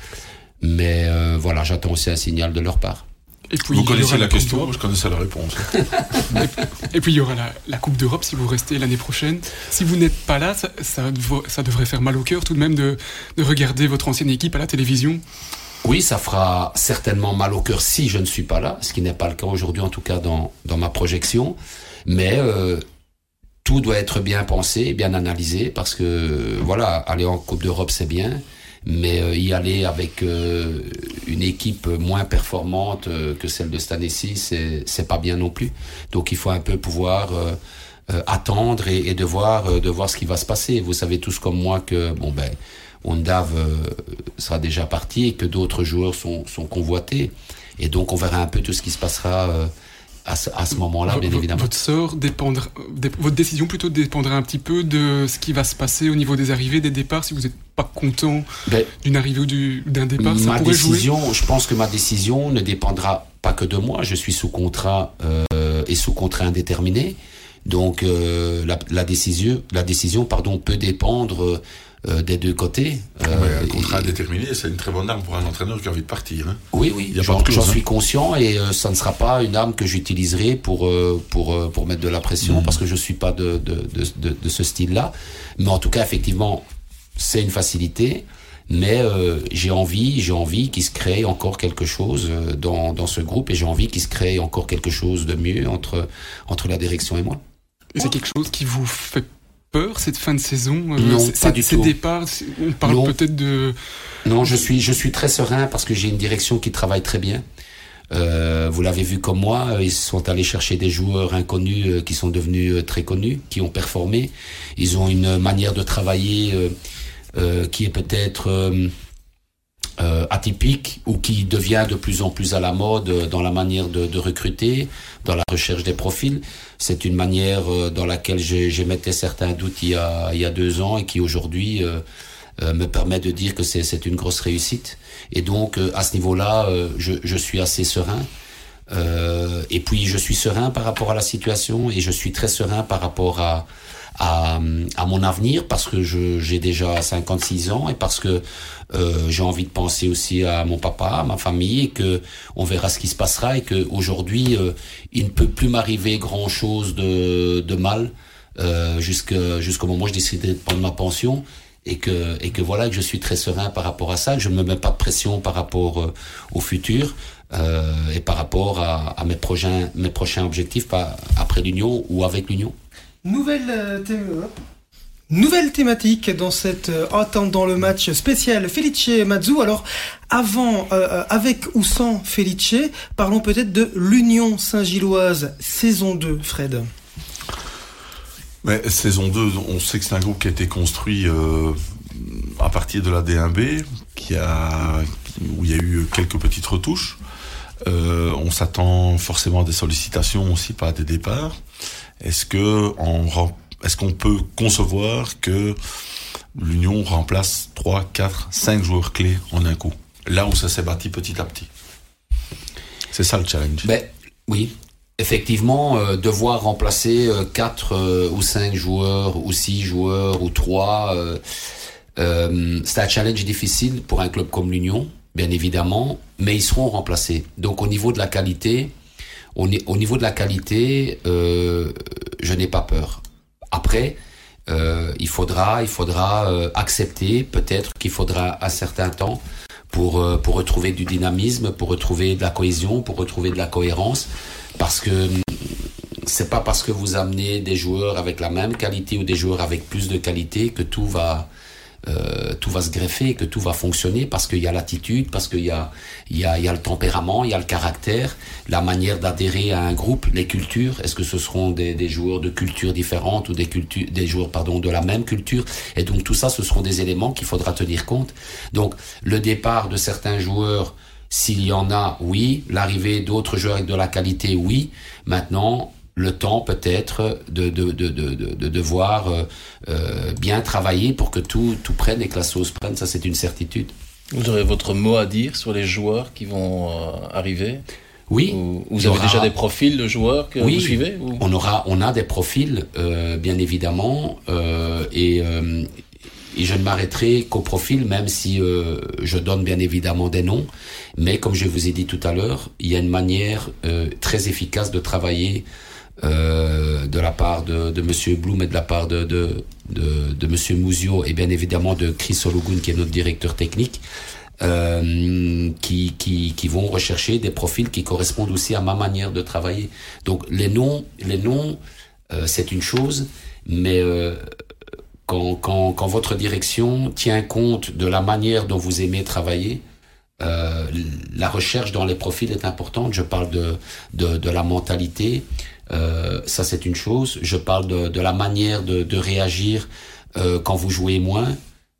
Mais voilà, j'attends aussi un signal de leur part. Et puis, vous connaissez la, question, je connaissais la réponse. et, puis il y aura la, Coupe d'Europe si vous restez l'année prochaine. Si vous n'êtes pas là, ça, ça, devrait faire mal au cœur tout de même de, de regarder votre ancienne équipe à la télévision. Oui, ça fera certainement mal au cœur si je ne suis pas là, ce qui n'est pas le cas aujourd'hui en tout cas dans, dans ma projection. Mais euh, tout doit être bien pensé, bien analysé, parce que voilà, aller en Coupe d'Europe c'est bien, mais euh, y aller avec euh, une équipe moins performante euh, que celle de cette année-ci, c'est c'est pas bien non plus. Donc il faut un peu pouvoir attendre et, et, de voir de voir ce qui va se passer. Vous savez tous comme moi que bon ben Ondav sera déjà parti et que d'autres joueurs sont sont convoités et donc on verra un peu tout ce qui se passera à ce, moment-là, bien évidemment. Votre sort dépendra, votre décision plutôt dépendra un petit peu de ce qui va se passer au niveau des arrivées, des départs. Si vous n'êtes pas content ben, d'une arrivée ou d'un départ, ça pourrait décision, Je pense que ma décision ne dépendra pas que de moi. Je suis sous contrat euh, et sous contrat indéterminé. Donc euh, la, la, décision, la décision, pardon, peut dépendre euh, des deux côtés. Euh, un contrat indéterminé, c'est une très bonne arme pour un entraîneur qui a envie de partir. Hein. Oui, oui, j'en suis conscient et euh, ça ne sera pas une arme que j'utiliserai pour, euh, pour, pour mettre de la pression mm. parce que je suis pas de, de, de, de ce style-là. Mais en tout cas, effectivement, c'est une facilité. Mais j'ai envie, j'ai envie qu'il se crée encore quelque chose dans, dans ce groupe et j'ai envie qu'il se crée encore quelque chose de mieux entre, entre la direction et moi. Et c'est quelque chose qui vous fait peur cette fin de saison euh, Non, pas du ces départs, on parle peut-être de. Non, je suis je suis très serein parce que j'ai une direction qui travaille très bien. Euh, vous l'avez vu comme moi, ils sont allés chercher des joueurs inconnus euh, qui sont devenus euh, très connus, qui ont performé. Ils ont une manière de travailler euh, qui est peut-être euh, atypique ou qui devient de plus en plus à la mode dans la manière de, de recruter, dans la recherche des profils. C'est une manière euh, dans laquelle j'émettais certains doutes il y, a, il y a deux ans et qui aujourd'hui euh, euh me permet de dire que c'est une grosse réussite. Et donc à ce niveau-là, je, je, suis assez serein. et puis je suis serein par rapport à la situation et je suis très serein par rapport à, à, à mon avenir parce que j'ai déjà 56 ans et parce que euh, j'ai envie de penser aussi à mon papa, à ma famille et que on verra ce qui se passera et que aujourd'hui euh, il ne peut plus m'arriver grand chose de, de mal euh, jusqu'au moment où je déciderai de prendre ma pension et que et que voilà que je suis très serein par rapport à ça, que je ne me mets pas de pression par rapport euh, au futur euh, et par rapport à, à, mes prochains mes prochains objectifs pas après l'union ou avec l'union. Nouvelle, euh, Nouvelle thématique dans cette euh, attente dans le match spécial Felice Mazzu. Alors, avant, euh, avec ou sans Felice, parlons peut-être de l'Union Saint-Gilloise, saison 2, Fred. Mais saison 2, on sait que c'est un groupe qui a été construit à partir de la D1B, qui a, où il y a eu quelques petites retouches. on s'attend forcément à des sollicitations aussi, pas à des départs. Est-ce que est-ce qu'on peut concevoir que l'Union remplace 3, 4, 5 joueurs clés en un coup? Là où ça s'est bâti petit à petit. C'est ça le challenge. Ben, oui, effectivement, euh, devoir remplacer euh, 4 euh, ou 5 joueurs, ou 6 joueurs, ou 3, euh, euh, c'est un challenge difficile pour un club comme l'Union, bien évidemment, mais ils seront remplacés. Donc au niveau de la qualité, au, au niveau de la qualité, euh, je n'ai pas peur. Après, euh, il faudra, il faudra euh, accepter peut-être qu'il faudra un certain temps pour euh, pour retrouver du dynamisme, pour retrouver de la cohésion, pour retrouver de la cohérence, parce que hum, c'est pas parce que vous amenez des joueurs avec la même qualité ou des joueurs avec plus de qualité que tout va euh, tout va se greffer, que tout va fonctionner parce qu'il y a l'attitude, parce qu'il y a, il y, a, il y a le tempérament, il y a le caractère, la manière d'adhérer à un groupe, les cultures. Est-ce que ce seront des, des joueurs de cultures différentes ou des cultures, des joueurs pardon de la même culture? Et donc tout ça, ce seront des éléments qu'il faudra tenir compte. Donc le départ de certains joueurs, s'il y en a, oui. L'arrivée d'autres joueurs avec de la qualité, oui. Maintenant, le temps peut-être de, de, de, de, de devoir euh, euh, bien travailler pour que tout, tout prenne et que la sauce prenne, ça c'est une certitude. Vous aurez votre mot à dire sur les joueurs qui vont euh, arriver? Oui. Ou- Vous avez aura- déjà des profils de joueurs que Oui. vous suivez ou- On aura, on a des profils, euh, bien évidemment, euh, et, euh, et je ne m'arrêterai qu'au profil, même si je donne bien évidemment des noms. Mais comme je vous ai dit tout à l'heure, il y a une manière très efficace de travailler euh, de la part de, de Monsieur Blum et de la part de, de, de, de Monsieur Mouzio et bien évidemment de Chris Sologun qui est notre directeur technique. euh, qui, qui, qui vont rechercher des profils qui correspondent aussi à ma manière de travailler. Donc les noms, les noms, euh, c'est une chose, mais euh, quand, quand, quand votre direction tient compte de la manière dont vous aimez travailler, euh, la recherche dans les profils est importante. Je parle de, de, de la mentalité, euh, ça c'est une chose. Je parle de, la manière de, réagir euh, quand vous jouez moins,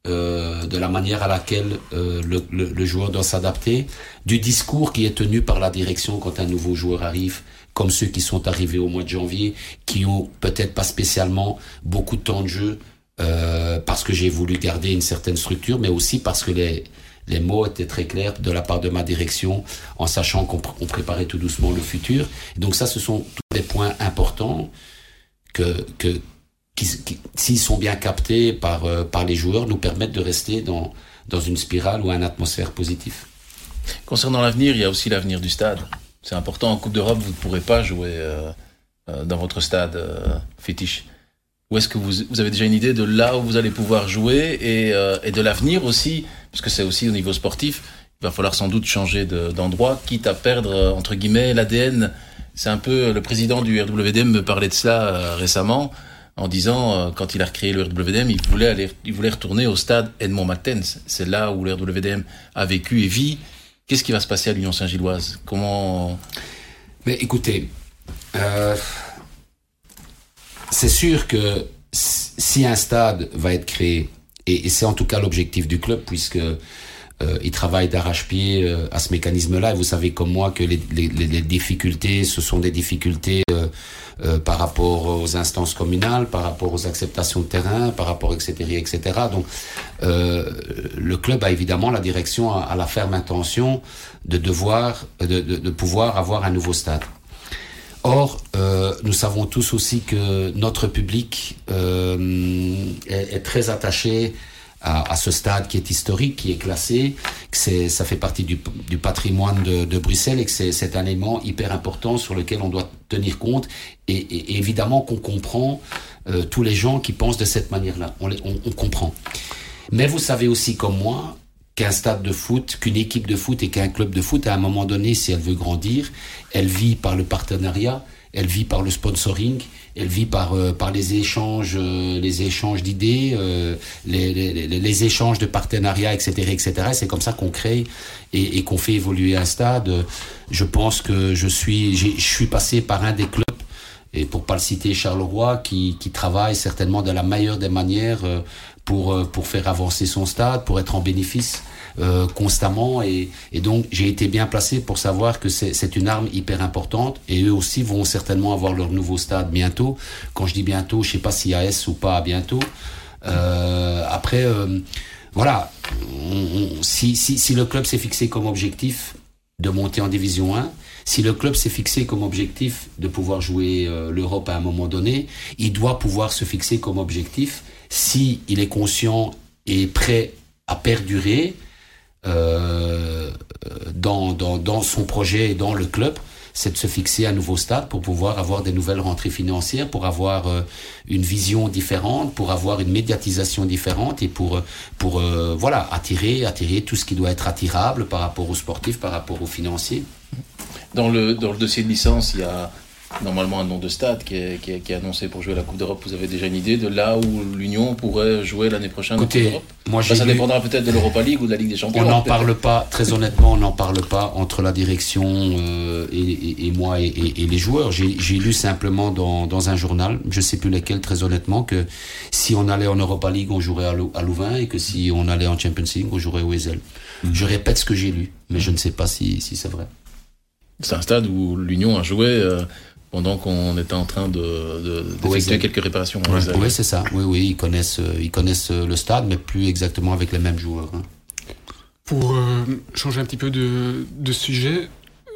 euh, de la manière à laquelle le, le, joueur doit s'adapter, du discours qui est tenu par la direction quand un nouveau joueur arrive, comme ceux qui sont arrivés au mois de janvier, qui ont peut-être pas spécialement beaucoup de temps de jeu, parce que j'ai voulu garder une certaine structure, mais aussi parce que les, les mots étaient très clairs de la part de ma direction, en sachant qu'on pr- on préparait tout doucement le futur. Donc ça, ce sont tous des points importants que, que qui, s'ils sont bien captés par, euh, par les joueurs, nous permettent de rester dans, dans une spirale ou une atmosphère positive. Concernant l'avenir, il y a aussi l'avenir du stade. C'est important, en Coupe d'Europe, vous ne pourrez pas jouer euh, euh, dans votre stade fétiche. Où est-ce que vous, vous avez déjà une idée de là où vous allez pouvoir jouer et, euh, et de l'avenir aussi? Parce que c'est aussi au niveau sportif, il va falloir sans doute changer de- d'endroit, quitte à perdre, euh, entre guillemets, l'ADN. C'est un peu, le président du RWDM me parlait de cela euh, récemment, en disant, euh, quand il a recréé le RWDM, il voulait, aller, il voulait retourner au stade Edmond Martens. C'est là où le RWDM a vécu et vit. Qu'est-ce qui va se passer à l'Union Saint-Gilloise? Comment Mais écoutez, euh, c'est sûr que si un stade va être créé, et, c'est en tout cas l'objectif du club, puisque euh, il travaille d'arrache-pied euh, à ce mécanisme-là, et vous savez comme moi que les, difficultés, ce sont des difficultés euh, euh, par rapport aux instances communales, par rapport aux acceptations de terrain, par rapport, etc., etc. Donc, le club a évidemment la direction a la ferme intention de devoir, de, de, de pouvoir avoir un nouveau stade. Or, euh, nous savons tous aussi que notre public euh, est, est très attaché à, à ce stade qui est historique, qui est classé, que c'est, ça fait partie du, du patrimoine de, de Bruxelles et que c'est, un élément hyper important sur lequel on doit tenir compte. Et, et- évidemment qu'on comprend euh, tous les gens qui pensent de cette manière-là. On, on, on comprend. Mais vous savez aussi comme moi qu'un stade de foot, qu'une équipe de foot et qu'un club de foot, à un moment donné, si elle veut grandir, elle vit par le partenariat, elle vit par le sponsoring, elle vit par euh, par les échanges, euh, les échanges d'idées, euh, les, les, les, échanges de partenariats, etc., etc. C'est comme ça qu'on crée et, et qu'on fait évoluer un stade. Je pense que je suis, je suis passé par un des clubs et pour pas le citer Charleroi qui, qui travaille certainement de la meilleure des manières euh, pour euh, pour faire avancer son stade pour être en bénéfice euh, constamment. Et, et donc j'ai été bien placé pour savoir que c'est une arme hyper importante. Et eux aussi vont certainement avoir leur nouveau stade bientôt. Quand je dis bientôt je sais pas s'il y a S ou pas bientôt. Euh, après euh, voilà. On- on- si, si, si le club s'est fixé comme objectif de monter en division 1 si le club s'est fixé comme objectif de pouvoir jouer euh, l'Europe à un moment donné, il doit pouvoir se fixer comme objectif, si il est conscient et prêt à perdurer euh, dans, son projet et dans le club, c'est de se fixer un nouveau stade pour pouvoir avoir des nouvelles rentrées financières, pour avoir euh, une vision différente, pour avoir une médiatisation différente et pour voilà attirer attirer tout ce qui doit être attirable par rapport aux sportifs, par rapport aux financiers. Dans le, dans le dossier de licence, il y a normalement un nom de stade qui est, qui, est, qui est annoncé pour jouer la Coupe d'Europe. Vous avez déjà une idée de là où l'Union pourrait jouer l'année prochaine la Coupe d'Europe moi, Ça dépendra peut-être de l'Europa League ou de la Ligue des Champions. On n'en parle pas, très honnêtement, on n'en parle pas entre la direction euh, et, et, et, moi et, et les joueurs. J'ai lu simplement dans, dans, un journal, je sais plus lequel très honnêtement, que si on allait en Europa League, on jouerait à Louvain et que si on allait en Champions League, on jouerait au Ezel. Mmh. Je répète ce que j'ai lu, mais je ne sais pas si, si c'est vrai. C'est un stade où l'Union a joué euh, pendant qu'on était en train de, de d'effectuer quelques réparations. Ouais. Oui, c'est ça. Oui, oui, ils connaissent, euh, ils connaissent le stade, mais plus exactement avec les mêmes joueurs. Hein. Pour euh, changer un petit peu de, de sujet,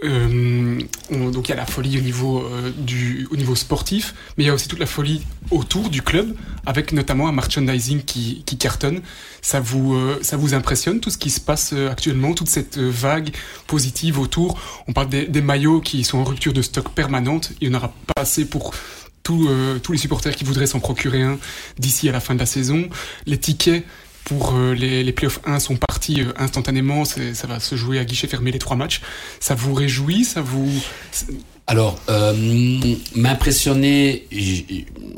euh, on, donc il y a la folie au niveau, euh, du, au niveau sportif, mais il y a aussi toute la folie autour du club, avec notamment un merchandising qui, qui cartonne. Ça vous, euh, ça vous impressionne tout ce qui se passe actuellement, toute cette vague positive autour? On parle des, maillots qui sont en rupture de stock permanente. Il n'y en aura pas assez pour tous les supporters qui voudraient s'en procurer un d'ici à la fin de la saison. Les tickets pour euh, les, les playoffs 1 sont partis euh, instantanément, ça va se jouer à guichet fermé les trois matchs. Ça vous réjouit Ça vous alors, euh, m'impressionner,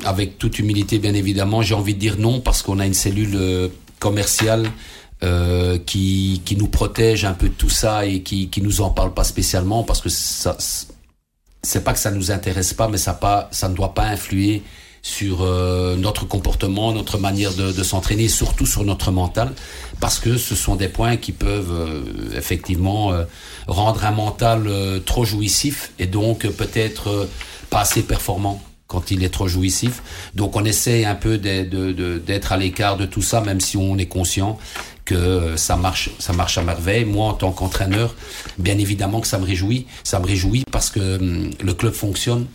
avec toute humilité bien évidemment, j'ai envie de dire non parce qu'on a une cellule commerciale qui, qui nous protège un peu de tout ça et qui, qui nous en parle pas spécialement parce que ça, c'est pas que ça nous intéresse pas, mais ça pas, ça ne doit pas influer sur euh, notre comportement, notre manière de, s'entraîner, surtout sur notre mental, parce que ce sont des points qui peuvent euh, effectivement euh, rendre un mental trop jouissif et donc peut-être pas assez performant quand il est trop jouissif. Donc on essaie un peu d'être à l'écart de tout ça, même si on est conscient que ça marche, ça marche à merveille. Moi, en tant qu'entraîneur, bien évidemment que ça me réjouit. Ça me réjouit parce que hum, le club fonctionne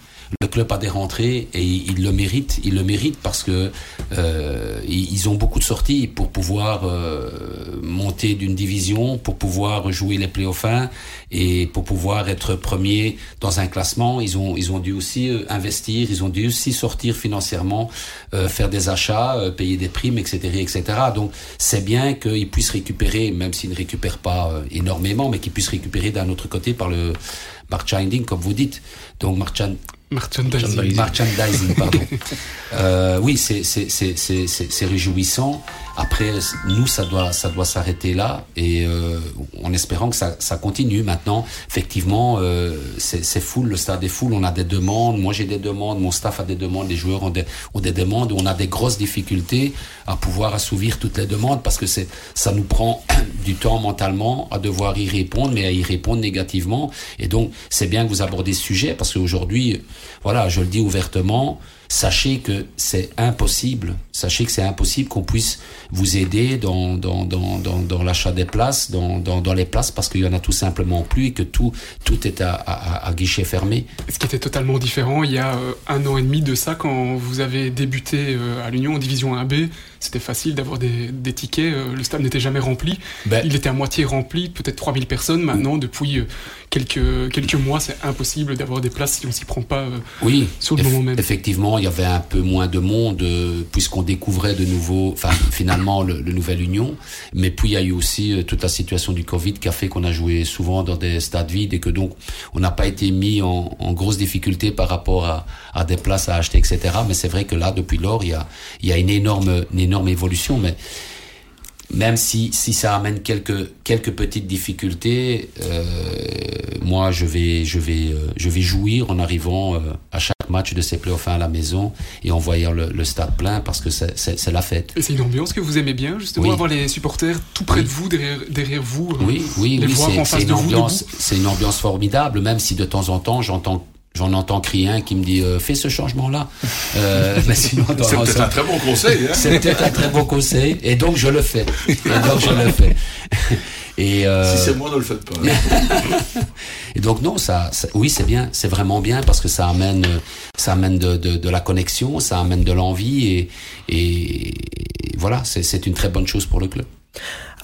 le club a des rentrées et il le mérite. Il le mérite parce que euh, ils ont beaucoup de sorties pour pouvoir euh, monter d'une division, pour pouvoir jouer les playoffs et pour pouvoir être premier dans un classement. Ils ont ils ont dû aussi euh, investir, ils ont dû aussi sortir financièrement, faire des achats, payer des primes, etc., etc. Donc c'est bien qu'ils puissent récupérer, même s'ils ne récupèrent pas énormément, mais qu'ils puissent récupérer d'un autre côté par le merchandising, comme vous dites. Donc merchand Merchandising. Merchandising, pardon. euh, oui, c'est c'est c'est c'est c'est réjouissant. Après, nous, ça doit ça doit s'arrêter là et euh, en espérant que ça ça continue. Maintenant, effectivement, euh, c'est full, le stade est full. On a des demandes. Moi, j'ai des demandes. Mon staff a des demandes. Les joueurs ont des ont des demandes. On a des grosses difficultés à pouvoir assouvir toutes les demandes parce que c'est ça nous prend du temps mentalement à devoir y répondre, mais à y répondre négativement. Et donc, c'est bien que vous abordez ce sujet parce qu'aujourd'hui voilà, je le dis ouvertement, sachez que c'est impossible, sachez que c'est impossible qu'on puisse vous aider dans, dans, dans, dans, dans l'achat des places, dans, dans, dans les places, parce qu'il y en a tout simplement plus et que tout, tout est à, à, à guichet fermé. Ce qui était totalement différent il y a euh, un an et demi de ça, quand vous avez débuté euh, à l'Union en Division 1B, c'était facile d'avoir des, des, tickets, euh, le stade n'était jamais rempli, ben, il était à moitié rempli, peut-être 3000 personnes, maintenant depuis quelques, quelques mois c'est impossible d'avoir des places si on s'y prend pas oui, sur le moment même. Effectivement, il y avait un peu moins de monde euh, puisqu'on découvrait de nouveau, enfin finalement le, le Nouvelle Union, mais puis il y a eu aussi euh, toute la situation du Covid qui a fait qu'on a joué souvent dans des stades vides et que donc on n'a pas été mis en, en, grosse difficulté par rapport à, à, des places à acheter, etc. Mais c'est vrai que là, depuis lors, il y a, il y a une énorme, une énorme évolution, mais même si, si ça amène quelques, quelques petites difficultés, euh, moi je vais, je, vais, euh, je vais jouir en arrivant euh, à chaque match de ces playoffs à la maison et en voyant le, le stade plein parce que c'est la fête. Et c'est une ambiance que vous aimez bien, justement, oui. avoir les supporters tout près oui. de vous, derrière, derrière vous. Oui, oui, les face une ambiance. C'est une ambiance formidable, même si de temps en temps j'entends j'en entends crier un qui me dit euh, fais ce changement là euh, mais sinon c'est peut-être un très bon conseil hein. c'est peut-être un très bon conseil. Et donc je le fais. Et donc je le fais. Et euh... si c'est moi ne le faites pas. Et donc non ça, ça oui c'est bien. C'est vraiment bien parce que ça amène ça amène de, de, de la connexion ça amène de l'envie et, et, et voilà c'est une très bonne chose pour le club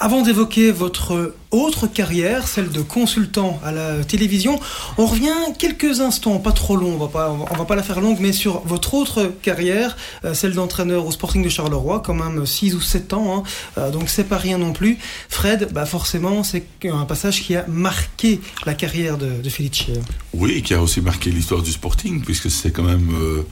Avant d'évoquer votre autre carrière, celle de consultant à la télévision, on revient quelques instants, pas trop long, on va pas, on va pas la faire longue, mais sur votre autre carrière, euh, celle d'entraîneur au Sporting de Charleroi, quand même 6 ou 7 ans, hein, euh, donc c'est pas rien non plus. Fred, bah forcément, c'est un passage qui a marqué la carrière de, de Felice. Oui, qui a aussi marqué l'histoire du Sporting, puisque c'est quand même, euh,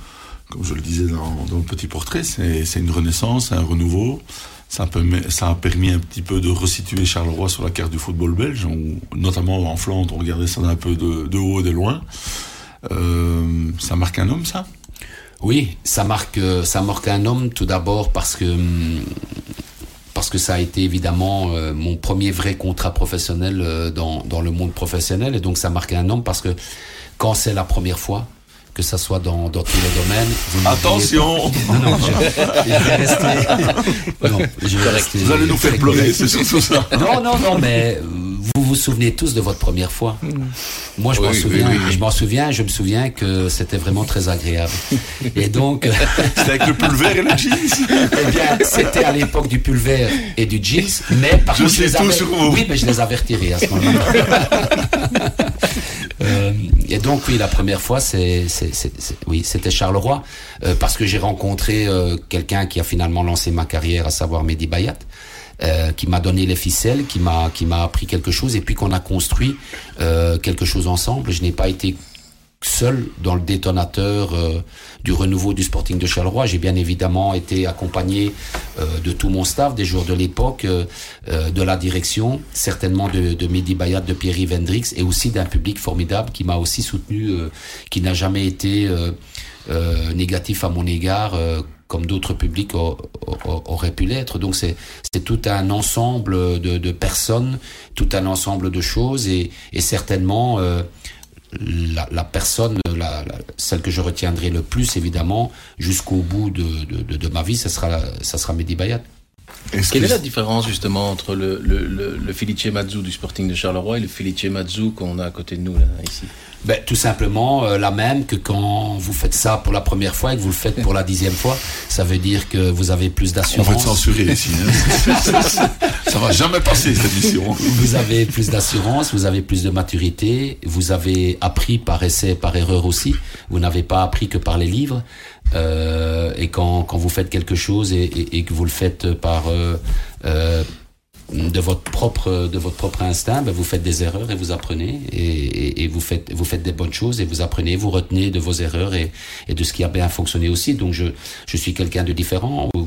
comme je le disais dans, dans le petit portrait, c'est une renaissance, un renouveau. Ça a, permis, un petit peu de resituer Charleroi sur la carte du football belge, notamment en Flandre, on regardait ça d'un peu de, haut et de loin. Euh, ça marque un homme, ça? Oui, ça marque, ça marque un homme tout d'abord parce que parce que ça a été évidemment euh, mon premier vrai contrat professionnel euh, dans, dans le monde professionnel et donc ça marque un homme parce que quand c'est la première fois, que ça soit dans, dans tous les domaines. Vous Attention Non, non, je, je vais rester. Non, je vais rester vous allez nous faire pleurer, c'est surtout ça. Non, non, non, mais vous vous souvenez tous de votre première fois. Moi, je Oui, m'en souviens. oui, oui. Je m'en souviens. Je me souviens que c'était vraiment très agréable. Et donc, C'était avec le pulvère et le jeans eh bien, c'était à l'époque du pulvère et du jeans, mais par Je contre, sais les tout avais- sur vous. Oui, mais je les avais retirés à ce moment-là. Euh, et donc oui, la première fois, c'est, oui, c'était Charleroi, euh, parce que j'ai rencontré euh, quelqu'un qui a finalement lancé ma carrière, à savoir Mehdi Bayat, euh, qui m'a donné les ficelles, qui m'a, qui m'a appris quelque chose, et puis qu'on a construit euh, quelque chose ensemble. Je n'ai pas été seul dans le détonateur euh, du renouveau du Sporting de Charleroi. J'ai bien évidemment été accompagné euh, de tout mon staff, des joueurs de l'époque, euh, euh, de la direction, certainement de, de Bayat, de Pierre-Yves Hendricks, et aussi d'un public formidable qui m'a aussi soutenu, euh, qui n'a jamais été euh, négatif à mon égard. comme d'autres publics au- au- auraient pu l'être. Donc c'est tout un ensemble de, de personnes, tout un ensemble de choses et, et certainement la, la personne, la, la- celle que je retiendrai le plus évidemment jusqu'au bout de, de, de, de ma vie, ça sera, ça sera Mehdi Bayat. Quelle que- est la différence justement entre le, le, le, le Felice Mazzu du Sporting de Charleroi et le Felice Mazzu qu'on a à côté de nous là, ici? Ben, tout simplement euh, la même que quand vous faites ça pour la première fois et que vous le faites pour la dixième fois, ça veut dire que vous avez plus On va d'assurance. te censurer ici. hein. ça va jamais passer cette émission. Vous avez plus d'assurance, vous avez plus de maturité, vous avez appris par essai, par erreur aussi. Vous n'avez pas appris que par les livres. Euh, et quand, quand vous faites quelque chose et, et, et que vous le faites par euh, euh, de votre propre de votre propre instinct, ben vous faites des erreurs et vous apprenez et, et, et vous faites vous faites des bonnes choses et vous apprenez, vous retenez de vos erreurs et, et de ce qui a bien fonctionné aussi. Donc je je suis quelqu'un de différent. Vous,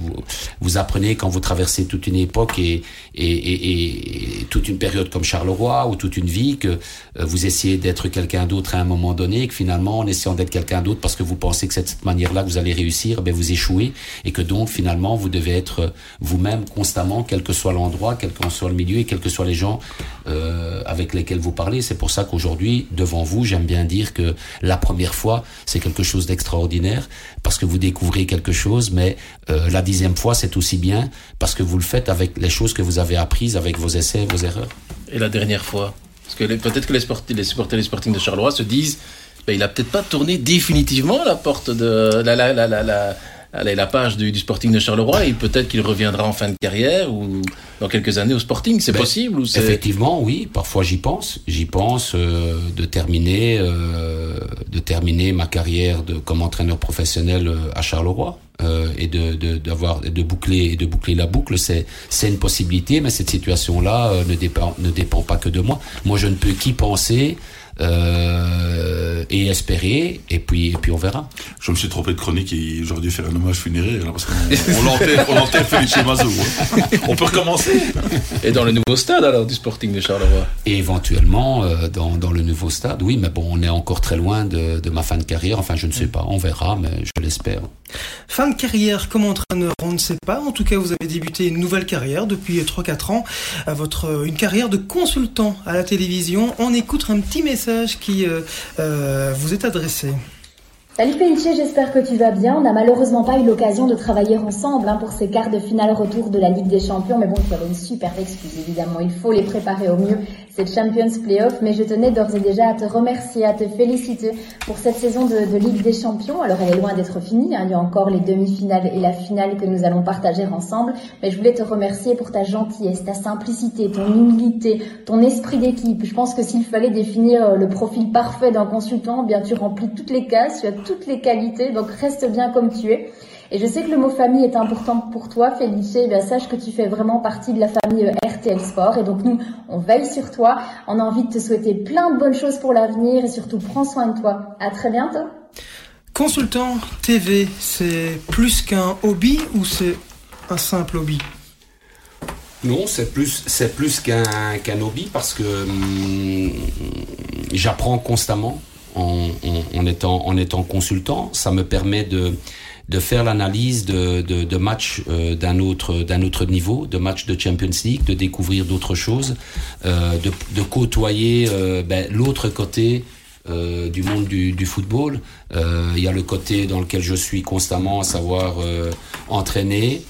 vous- apprenez quand vous traversez toute une époque et et, toute une période comme Charleroi ou toute une vie que euh, vous essayez d'être quelqu'un d'autre à un moment donné et que finalement en essayant d'être quelqu'un d'autre parce que vous pensez que c'est de cette manière-là que vous allez réussir, ben vous échouez et que donc finalement vous devez être vous-même constamment, quel que soit l'endroit, que soit le milieu et quels que soient les gens euh, avec lesquels vous parlez. C'est pour ça qu'aujourd'hui, devant vous, j'aime bien dire que la première fois, c'est quelque chose d'extraordinaire parce que vous découvrez quelque chose, mais euh, la dixième fois, c'est aussi bien parce que vous le faites avec les choses que vous avez apprises, avec vos essais, vos erreurs. Et la dernière fois? Parce que peut-être que les, les supporters Sporting de Charleroi se disent ben, il a peut-être pas tourné définitivement la porte de la, la, la, la, la, la- la page du, du Sporting de Charleroi et peut-être qu'il reviendra en fin de carrière ou dans quelques années au Sporting. C'est Ben, possible ou c'est Effectivement, oui. Parfois, j'y pense. J'y pense euh, de terminer, euh, de terminer ma carrière de, comme entraîneur professionnel euh, à Charleroi euh, et de d'avoir de, boucler de boucler la boucle. C'est c'est une possibilité, mais cette situation-là euh, ne dépend ne dépend pas que de moi. Moi, je ne peux qu'y penser. Euh, et espérer et puis et puis on verra. Je me suis trompé de chronique et j'aurais dû faire un hommage funéraire là, parce qu'on on l'enterre, on l'enterre Felice Mazou. On peut recommencer Et dans le nouveau stade alors du Sporting de Charleroi? Et éventuellement euh, dans, dans le nouveau stade, oui, mais bon, on est encore très loin de, de ma fin de carrière. Enfin, je ne sais pas, on verra, mais je l'espère. Fin de carrière comme entraîneur, on ne sait pas. En tout cas, vous avez débuté une nouvelle carrière depuis 3-4 ans. Votre, une carrière de consultant à la télévision. On écoute un petit message qui euh, euh, vous est adressé. Salut Felice, j'espère que tu vas bien. On n'a malheureusement pas eu l'occasion de travailler ensemble hein, pour ces quarts de finale retour de la Ligue des Champions, mais bon, tu avais une superbe excuse, évidemment. Il faut les préparer au mieux, cette Champions Playoff, mais je tenais d'ores et déjà à te remercier, à te féliciter pour cette saison de, Ligue des Champions. Alors elle est loin d'être finie, hein. il y a encore les demi-finales et la finale que nous allons partager ensemble, mais je voulais te remercier pour ta gentillesse, ta simplicité, ton humilité, ton esprit d'équipe. Je pense que s'il fallait définir euh, le profil parfait d'un consultant, bien tu remplis toutes les cases, tu as toutes les qualités, donc reste bien comme tu es. Et je sais que le mot famille est important pour toi, Félice. Eh bien, sache que tu fais vraiment partie de la famille euh, RTL Sport. Et donc, nous, on veille sur toi. On a envie de te souhaiter plein de bonnes choses pour l'avenir et surtout, prends soin de toi. À très bientôt. Consultant TV, c'est plus qu'un hobby ou c'est un simple hobby? Non, c'est plus c'est plus qu'un qu'un hobby parce que hum, j'apprends constamment en, en, étant en étant consultant. Ça me permet de de faire l'analyse de, de, de matchs euh, d'un autre d'un autre niveau, de matchs de Champions League, de découvrir d'autres choses, euh, de, de, côtoyer euh, ben, l'autre côté euh, du monde du, du football. Euh, il y a le côté dans lequel je suis constamment, à savoir entraîner.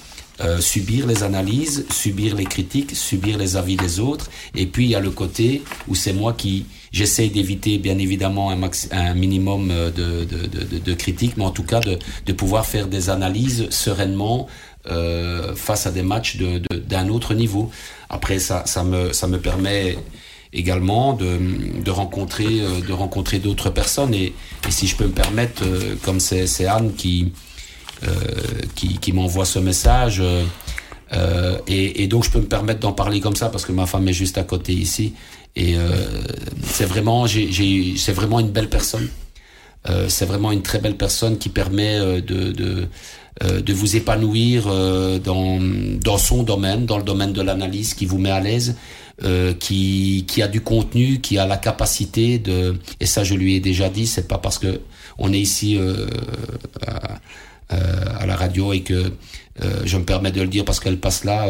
subir les analyses, subir les critiques, subir les avis des autres, et puis il y a le côté où c'est moi qui, J'essaie d'éviter bien évidemment un, max, minimum euh, de, de, de, de, critiques, mais en tout cas de, de pouvoir faire des analyses sereinement euh, face à des matchs d'un autre niveau. Après, ça, ça, me, ça me permet également de, de rencontrer euh, de rencontrer d'autres personnes et, et, si je peux me permettre euh, comme c'est Anne qui euh, qui, qui m'envoie ce message euh, et, et, donc je peux me permettre d'en parler comme ça parce que ma femme est juste à côté ici et euh, c'est vraiment, c'est vraiment une belle personne. Euh, c'est vraiment une très belle personne qui permet euh, de, de, vous épanouir dans, dans son domaine, dans le domaine de l'analyse, qui vous met à l'aise, qui, qui a du contenu, qui a la capacité de, et ça je lui ai déjà dit, c'est pas parce que on est ici à, à, radio et que je me permets de le dire parce qu'elle passe là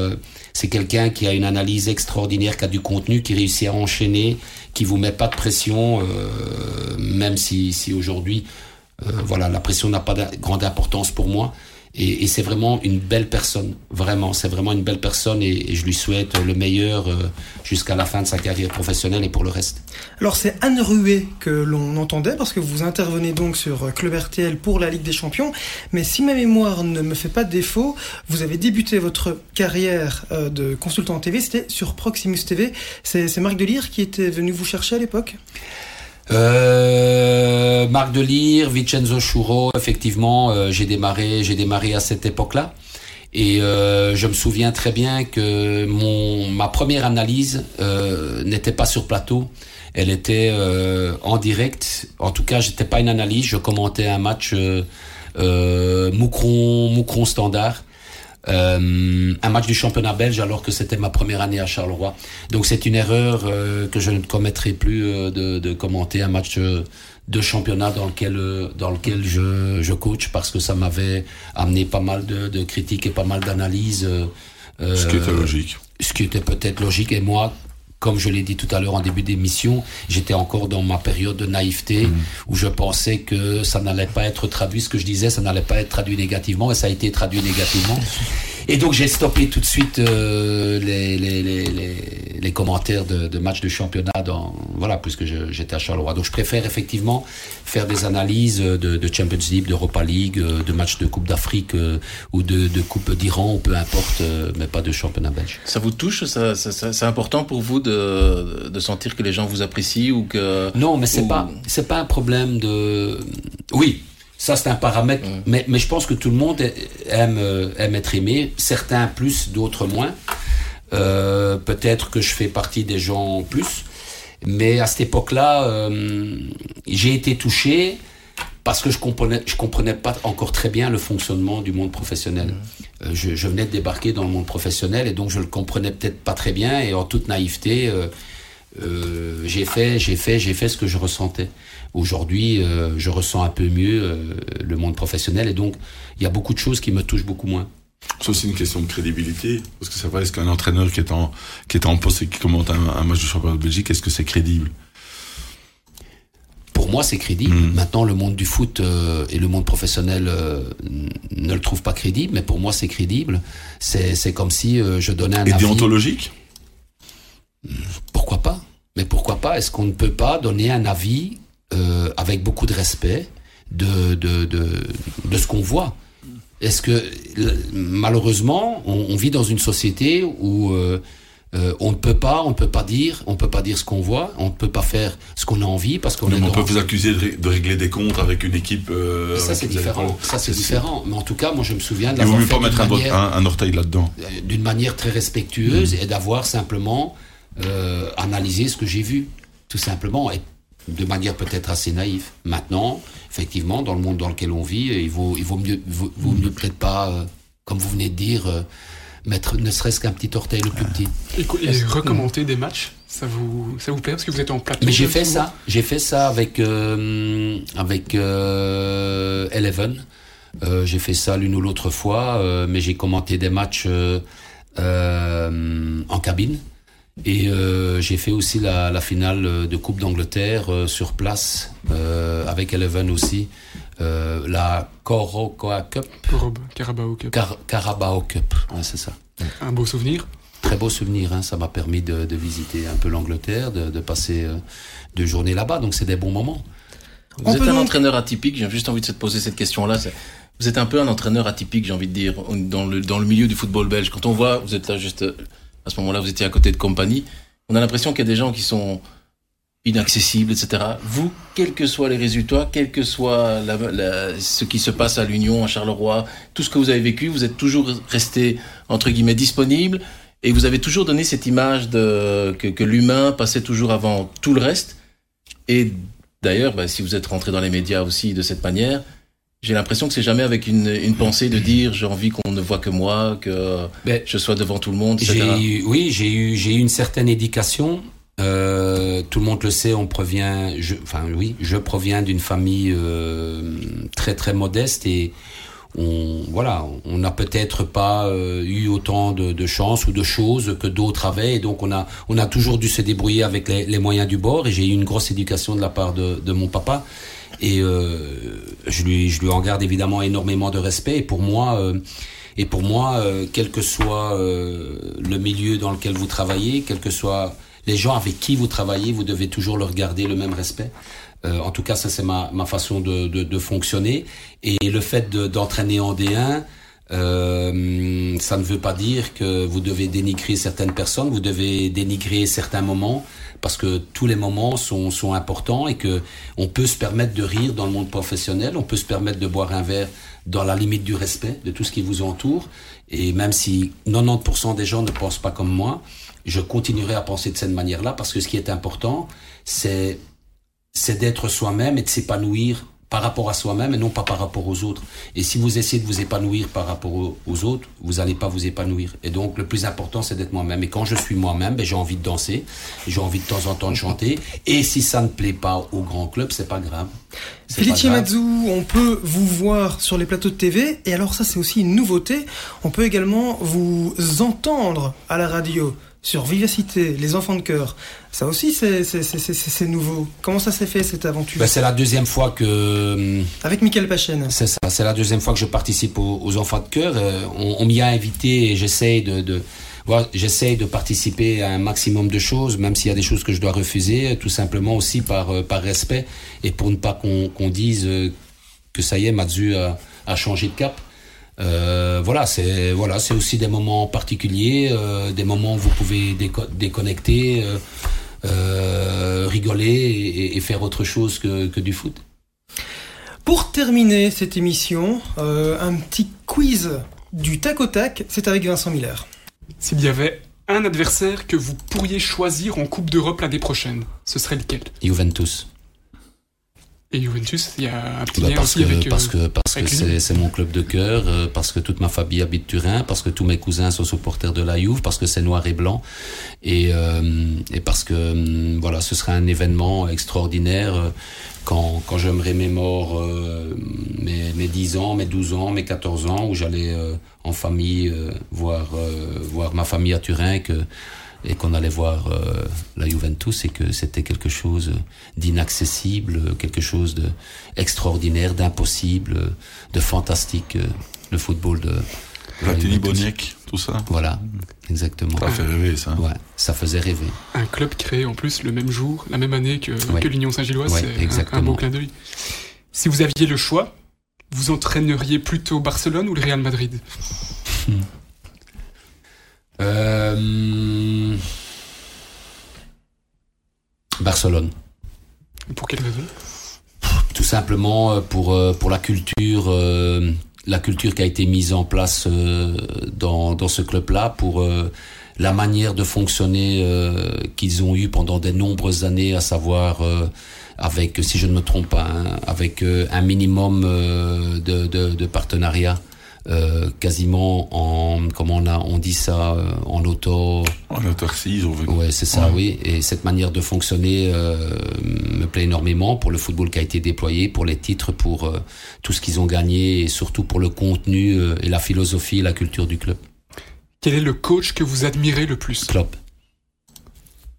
c'est quelqu'un qui a une analyse extraordinaire, qui a du contenu, qui réussit à enchaîner, qui vous met pas de pression, euh, même si, aujourd'hui, euh, voilà, la pression n'a pas de grande importance pour moi. Et, et c'est vraiment une belle personne, vraiment, c'est vraiment une belle personne et, je lui souhaite le meilleur euh, jusqu'à la fin de sa carrière professionnelle et pour le reste. Alors c'est Anne Ruet que l'on entendait parce que vous intervenez donc sur Club RTL pour la Ligue des Champions, mais si ma mémoire ne me fait pas défaut, vous avez débuté votre carrière euh, de consultant TV, c'était sur Proximus TV. C'est Marc Delire qui était venu vous chercher à l'époque? Euh, Marc Delire, Vincenzo Churo, effectivement, euh, j'ai démarré, j'ai démarré à cette époque-là. Et euh, je me souviens très bien que mon ma première analyse euh, n'était pas sur plateau, elle était en direct. En tout cas, j'étais pas une analyse, je commentais un match euh, Moucron Moucron Standard euh, un match du championnat belge alors que c'était ma première année à Charleroi. Donc c'est une erreur euh, que je ne commettrai plus euh, de, de, commenter un match de championnat dans lequel dans lequel je, je coach parce que ça m'avait amené pas mal de, de critiques et pas mal d'analyses. ce qui était logique. Ce qui était peut-être logique et moi comme je l'ai dit tout à l'heure en début d'émission, j'étais encore dans ma période de naïveté mmh. où je pensais que ça n'allait pas être traduit, ce que je disais, ça n'allait pas être traduit négativement et ça a été traduit négativement. Et donc j'ai stoppé tout de suite euh, les, les, les, les, commentaires de, de matchs de championnat, dans, voilà, puisque j'étais à Charleroi. Donc je préfère effectivement faire des analyses de, de Champions League, d'Europa League, euh, de matchs de Coupe d'Afrique euh, ou de, de Coupe d'Iran, ou peu importe, euh, mais pas de championnat belge. Ça vous touche ça, ça, ça C'est important pour vous de, de sentir que les gens vous apprécient ou que... Non, mais c'est ou... pas, c'est pas un problème de... Oui, ça, c'est un paramètre, mais, mais je pense que tout le monde aime, euh, aime être aimé, certains plus, d'autres moins. Euh, Peut-être que je fais partie des gens plus, mais à cette époque-là, euh, j'ai été touché parce que je comprenais, je comprenais pas encore très bien le fonctionnement du monde professionnel. Mmh. Euh, je, je, venais de débarquer dans le monde professionnel et donc je le comprenais peut-être pas très bien et en toute naïveté, euh, euh, j'ai fait, j'ai fait, j'ai fait ce que je ressentais. Aujourd'hui, je ressens un peu mieux le monde professionnel et donc il y a beaucoup de choses qui me touchent beaucoup moins. C'est aussi une question de crédibilité, parce que c'est vrai, est-ce qu'un entraîneur qui est en qui est en poste et qui commente un, un match de championnat de Belgique, est-ce que c'est crédible? Pour moi, c'est crédible. Mmh. Maintenant, le monde du foot euh, et le monde professionnel euh, ne le trouvent pas crédible, mais pour moi, c'est crédible. C'est comme si euh, je donnais un et avis. déontologique Pourquoi pas? Pourquoi pas? Est-ce qu'on ne peut pas donner un avis avec beaucoup de respect de, de, de, de ce qu'on voit? Est-ce que malheureusement, on, on, vit dans une société où euh, on ne peut pas, on ne peut pas dire, on peut pas dire ce qu'on voit, on ne peut pas faire ce qu'on a envie parce qu'on. On peut vous accuser de, de, régler des comptes avec une équipe. Euh, ça c'est différent. Ça c'est différent. Mais en tout cas, moi je me souviens de. Il vaut mieux pas mettre un, un, un, orteil là-dedans? Euh, d'une manière très respectueuse mmh. et d'avoir simplement euh, analysé ce que j'ai vu, tout simplement, et de manière peut-être assez naïve. Maintenant, effectivement, dans le monde dans lequel on vit, il vaut, il vaut mieux, vaut, vaut mieux peut-être pas, comme vous venez de dire mettre ne serait-ce qu'un petit orteil le plus petit. Et, et recommander des matchs, ça vous, ça vous plaît parce que vous êtes en plateau Mais j'ai fait ça, j'ai fait ça avec euh, avec euh, Eleven. Euh, j'ai fait ça l'une ou l'autre fois, euh, mais j'ai commenté des matchs euh, en cabine. Et j'ai fait aussi la, la, finale de Coupe d'Angleterre sur place avec Eleven aussi. Euh, la Corocoa Cup. Carabao Cup. Car Carabao Cup, ouais, c'est ça. Un beau souvenir Très beau souvenir, hein. ça m'a permis de, de, visiter un peu l'Angleterre, de, de, passer euh, deux journées là-bas, donc c'est des bons moments. Vous On êtes un donc... entraîneur atypique, j'ai juste envie de se poser cette question-là. Vous êtes un peu un entraîneur atypique, j'ai envie de dire, dans le, dans le milieu du football belge. Quand on voit, vous êtes là juste, à ce moment-là, vous étiez à côté de compagnie, on a l'impression qu'il y a des gens qui sont inaccessible, etc. Vous, quels que soient les résultats, quel que soit la, la, ce qui se passe à l'Union, à Charleroi, tout ce que vous avez vécu, vous êtes toujours resté, entre guillemets, disponible et vous avez toujours donné cette image de, que, que l'humain passait toujours avant tout le reste. Et d'ailleurs, bah, si vous êtes rentré dans les médias aussi de cette manière, j'ai l'impression que c'est jamais avec une, une pensée de dire j'ai envie qu'on ne voit que moi, que ben, je sois devant tout le monde, etc. Eu, oui, j'ai eu, j'ai eu une certaine éducation euh, tout le monde le sait, on provient, je, enfin oui, je proviens d'une famille euh, très très modeste et on voilà, on n'a peut-être pas euh, eu autant de, de chance ou de choses que d'autres avaient et donc on a on a toujours dû se débrouiller avec les, les moyens du bord et j'ai eu une grosse éducation de la part de, de mon papa et euh, je lui je lui en garde évidemment énormément de respect et pour moi et pour moi quel que soit le milieu dans lequel vous travaillez, quel que soit les gens avec qui vous travaillez, vous devez toujours leur garder le même respect. Euh, en tout cas, ça c'est ma, ma façon de, de, de, fonctionner. Et le fait d'entraîner en D1, euh, ça ne veut pas dire que vous devez dénigrer certaines personnes, vous devez dénigrer certains moments, parce que tous les moments sont, sont importants et que on peut se permettre de rire dans le monde professionnel, on peut se permettre de boire un verre dans la limite du respect de tout ce qui vous entoure. Et même si 90% des gens ne pensent pas comme moi, je continuerai à penser de cette manière-là parce que ce qui est important, c'est c'est d'être soi-même et de s'épanouir par rapport à soi-même et non pas par rapport aux autres. Et si vous essayez de vous épanouir par rapport aux, autres, vous n'allez pas vous épanouir. Et donc le plus important, c'est d'être moi-même. Et quand je suis moi-même, ben, j'ai envie de danser, j'ai envie de temps en temps de chanter. Et si ça ne plaît pas au grand club, c'est pas grave. Felice Mazzu, on peut vous voir sur les plateaux de TV. Et alors ça, c'est aussi une nouveauté. On peut également vous entendre à la radio sur Vivacité, les enfants de cœur. Ça aussi, c'est nouveau. Comment ça s'est fait cette aventure? Ben, C'est la deuxième fois que. Avec Michael Pachen. C'est ça. C'est la deuxième fois que je participe aux, aux enfants de cœur. Euh, on, on m'y a invité et j'essaye de, de voilà, j'essaye de participer à un maximum de choses, même s'il y a des choses que je dois refuser, tout simplement aussi par, euh, par respect et pour ne pas qu'on qu dise euh, que ça y est, Mathieu a, a changé de cap. Euh, voilà, c'est voilà, c'est aussi des moments particuliers, euh, des moments où vous pouvez déco déconnecter, euh, euh rigoler et, et, faire autre chose que, que, du foot. Pour terminer cette émission, euh, un petit quiz du tac au tac, c'est avec Vincent Miller. S'il y avait un adversaire que vous pourriez choisir en Coupe d'Europe l'année prochaine, ce serait lequel? Juventus. Et Juventus, il y a un petit bah lien parce aussi que, avec. Parce euh, que, parce que c'est mon club de cœur, euh, parce que toute ma famille habite Turin, parce que tous mes cousins sont supporters de la Juve, parce que c'est noir et blanc, et, euh, et parce que euh, voilà, ce sera un événement extraordinaire euh, quand, quand je me remémore euh, mes, mes 10 ans, mes 12 ans, mes 14 ans, où j'allais en famille voir, voir ma famille à Turin, que et qu'on allait voir euh, la Juventus et que c'était quelque chose d'inaccessible, quelque chose de extraordinaire, d'impossible, de fantastique, le football de. Platini Boniek, tout ça. Voilà, exactement. Ça fait rêver, ça. Ouais, ça faisait rêver. Un club créé en plus le même jour, la même année que, Ouais. que l'Union Saint-Gilloise, Ouais, c'est un- un, beau clin d'œil. Si vous aviez le choix, vous entraîneriez plutôt Barcelone ou le Real Madrid? Euh, Barcelone. Pour quelle raison? Tout simplement euh, pour euh, pour la culture, la culture qui a été mise en place dans dans ce club-là, pour la manière de fonctionner qu'ils ont eu pendant de nombreuses années, à savoir avec, si je ne me trompe pas, hein, avec un minimum de, de, de partenariat. Euh, quasiment en comment on a on dit ça euh, en auto En autarcie, ont vu. Ouais, c'est ça, oui. Et cette manière de fonctionner euh, me plaît énormément pour le football qui a été déployé, pour les titres, pour euh, tout ce qu'ils ont gagné et surtout pour le contenu euh, et la philosophie et la culture du club. Quel est le coach que vous admirez le plus? Klopp.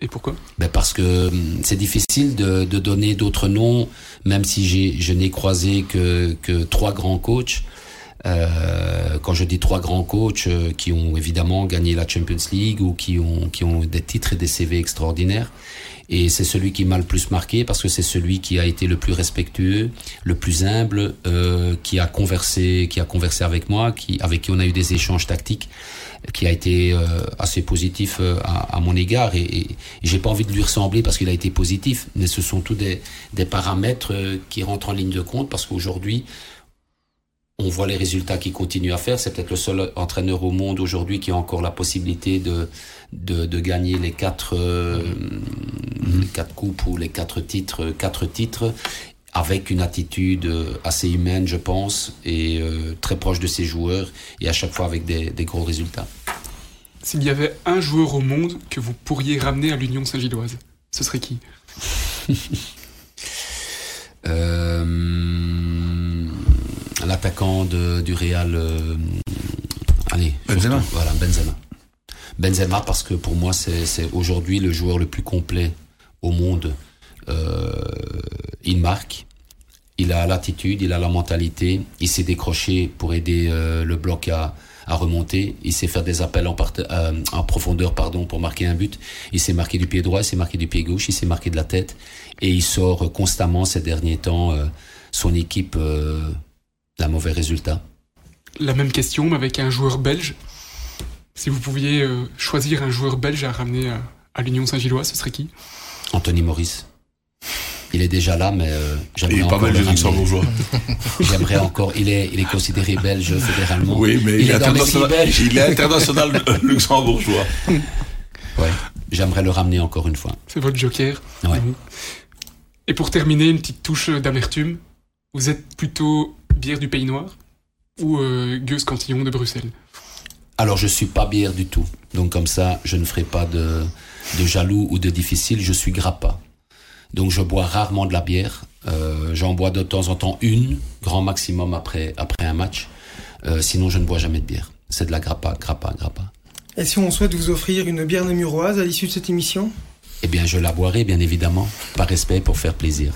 Et pourquoi? Ben parce que c'est difficile de, de donner d'autres noms, même si j'ai, je n'ai croisé que, que trois grands coachs. Euh, quand je dis trois grands coachs euh, qui ont évidemment gagné la Champions League ou qui ont, qui ont des titres et des CV extraordinaires. Et c'est celui qui m'a le plus marqué parce que c'est celui qui a été le plus respectueux, le plus humble, euh, qui a conversé, qui a conversé avec moi, qui, avec qui on a eu des échanges tactiques, qui a été euh, assez positif euh, à, à mon égard. Et, et j'ai pas envie de lui ressembler parce qu'il a été positif, mais ce sont tous des, des paramètres qui rentrent en ligne de compte parce qu'aujourd'hui, on voit les résultats qu'il continue à faire. C'est peut-être le seul entraîneur au monde aujourd'hui qui a encore la possibilité de, de, de gagner les quatre, euh, les quatre coupes ou les quatre titres, quatre titres avec une attitude euh, assez humaine, je pense, et euh, très proche de ses joueurs, et à chaque fois avec des, des gros résultats. S'il y avait un joueur au monde que vous pourriez ramener à l'Union Saint-Gilloise, ce serait qui? Euh, L'attaquant du Real, euh, allez, Benzema. surtout, voilà, Benzema. Benzema parce que pour moi c'est aujourd'hui le joueur le plus complet au monde. Euh, il marque, il a l'attitude, il a la mentalité, il s'est décroché pour aider euh, le bloc à, à remonter, il sait faire des appels en, part- euh, en profondeur pardon pour marquer un but, il s'est marqué du pied droit, il s'est marqué du pied gauche, il s'est marqué de la tête et il sort constamment ces derniers temps euh, son équipe euh, d'un mauvais résultat. La même question, mais avec un joueur belge. Si vous pouviez euh, choisir un joueur belge à ramener à, à l'Union Saint-Gilloise, ce serait qui? Anthony Maurice. Il est déjà là, mais euh, Il j'aimerais est pas encore mal le de ramener. luxembourgeois. J'aimerais encore. Il est, il est considéré belge fédéralement. Oui, mais Il il, est est international, belge. il est international euh, luxembourgeois. Ouais. J'aimerais le ramener encore une fois. C'est votre joker. Ouais. Et pour terminer, une petite touche d'amertume. Vous êtes plutôt bière du Pays Noir ou euh, gueuse cantillon de Bruxelles? Alors, je suis pas bière du tout. Donc, comme ça, je ne ferai pas de, de jaloux ou de difficile. Je suis grappa. Donc, je bois rarement de la bière. Euh, J'en bois de temps en temps une, grand maximum après, après un match. Euh, sinon, je ne bois jamais de bière. C'est de la grappa, grappa, grappa. Et si on souhaite vous offrir une bière namuroise à l'issue de cette émission? Eh bien, je la boirai, bien évidemment, par respect, pour faire plaisir.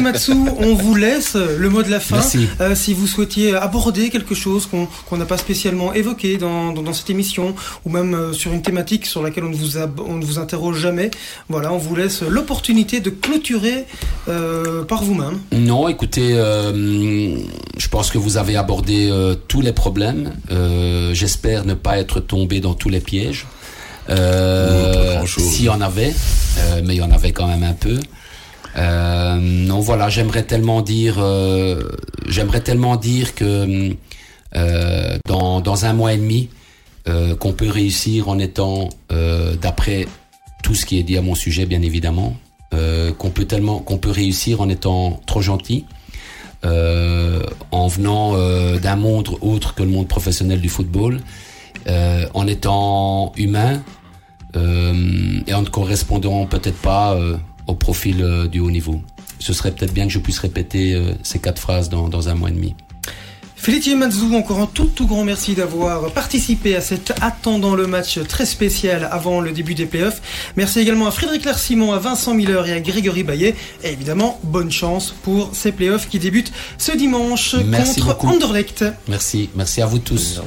Matsu, on vous laisse le mot de la fin. Merci. Euh, si vous souhaitiez aborder quelque chose qu'on n'a pas spécialement évoqué dans, dans, dans cette émission, ou même euh, sur une thématique sur laquelle on ne vous, ab- on ne vous interroge jamais, voilà, on vous laisse l'opportunité de clôturer euh, par vous-même. Non, écoutez, euh, je pense que vous avez abordé euh, tous les problèmes. Euh, J'espère ne pas être tombé dans tous les pièges. Euh. S'il y en avait, euh, mais il y en avait quand même un peu. Euh, non, voilà, j'aimerais tellement dire, euh, j'aimerais tellement dire que euh, dans, dans un mois et demi, euh, qu'on peut réussir en étant, euh, d'après tout ce qui est dit à mon sujet, bien évidemment, euh, qu'on peut tellement, qu'on peut réussir en étant trop gentil, euh, en venant euh, d'un monde autre que le monde professionnel du football, euh, en étant humain et en ne correspondant peut-être pas euh, au profil euh, du haut niveau. Ce serait peut-être bien que je puisse répéter euh, ces quatre phrases dans, dans un mois et demi. Felice Mazou, encore un tout tout grand merci d'avoir participé à cet attendant le match très spécial avant le début des playoffs. Merci également à Frédéric Larsimon, à Vincent Miller et à Grégory Baillet. Et évidemment, bonne chance pour ces playoffs qui débutent ce dimanche Merci contre beaucoup. Anderlecht. Merci, merci à vous tous.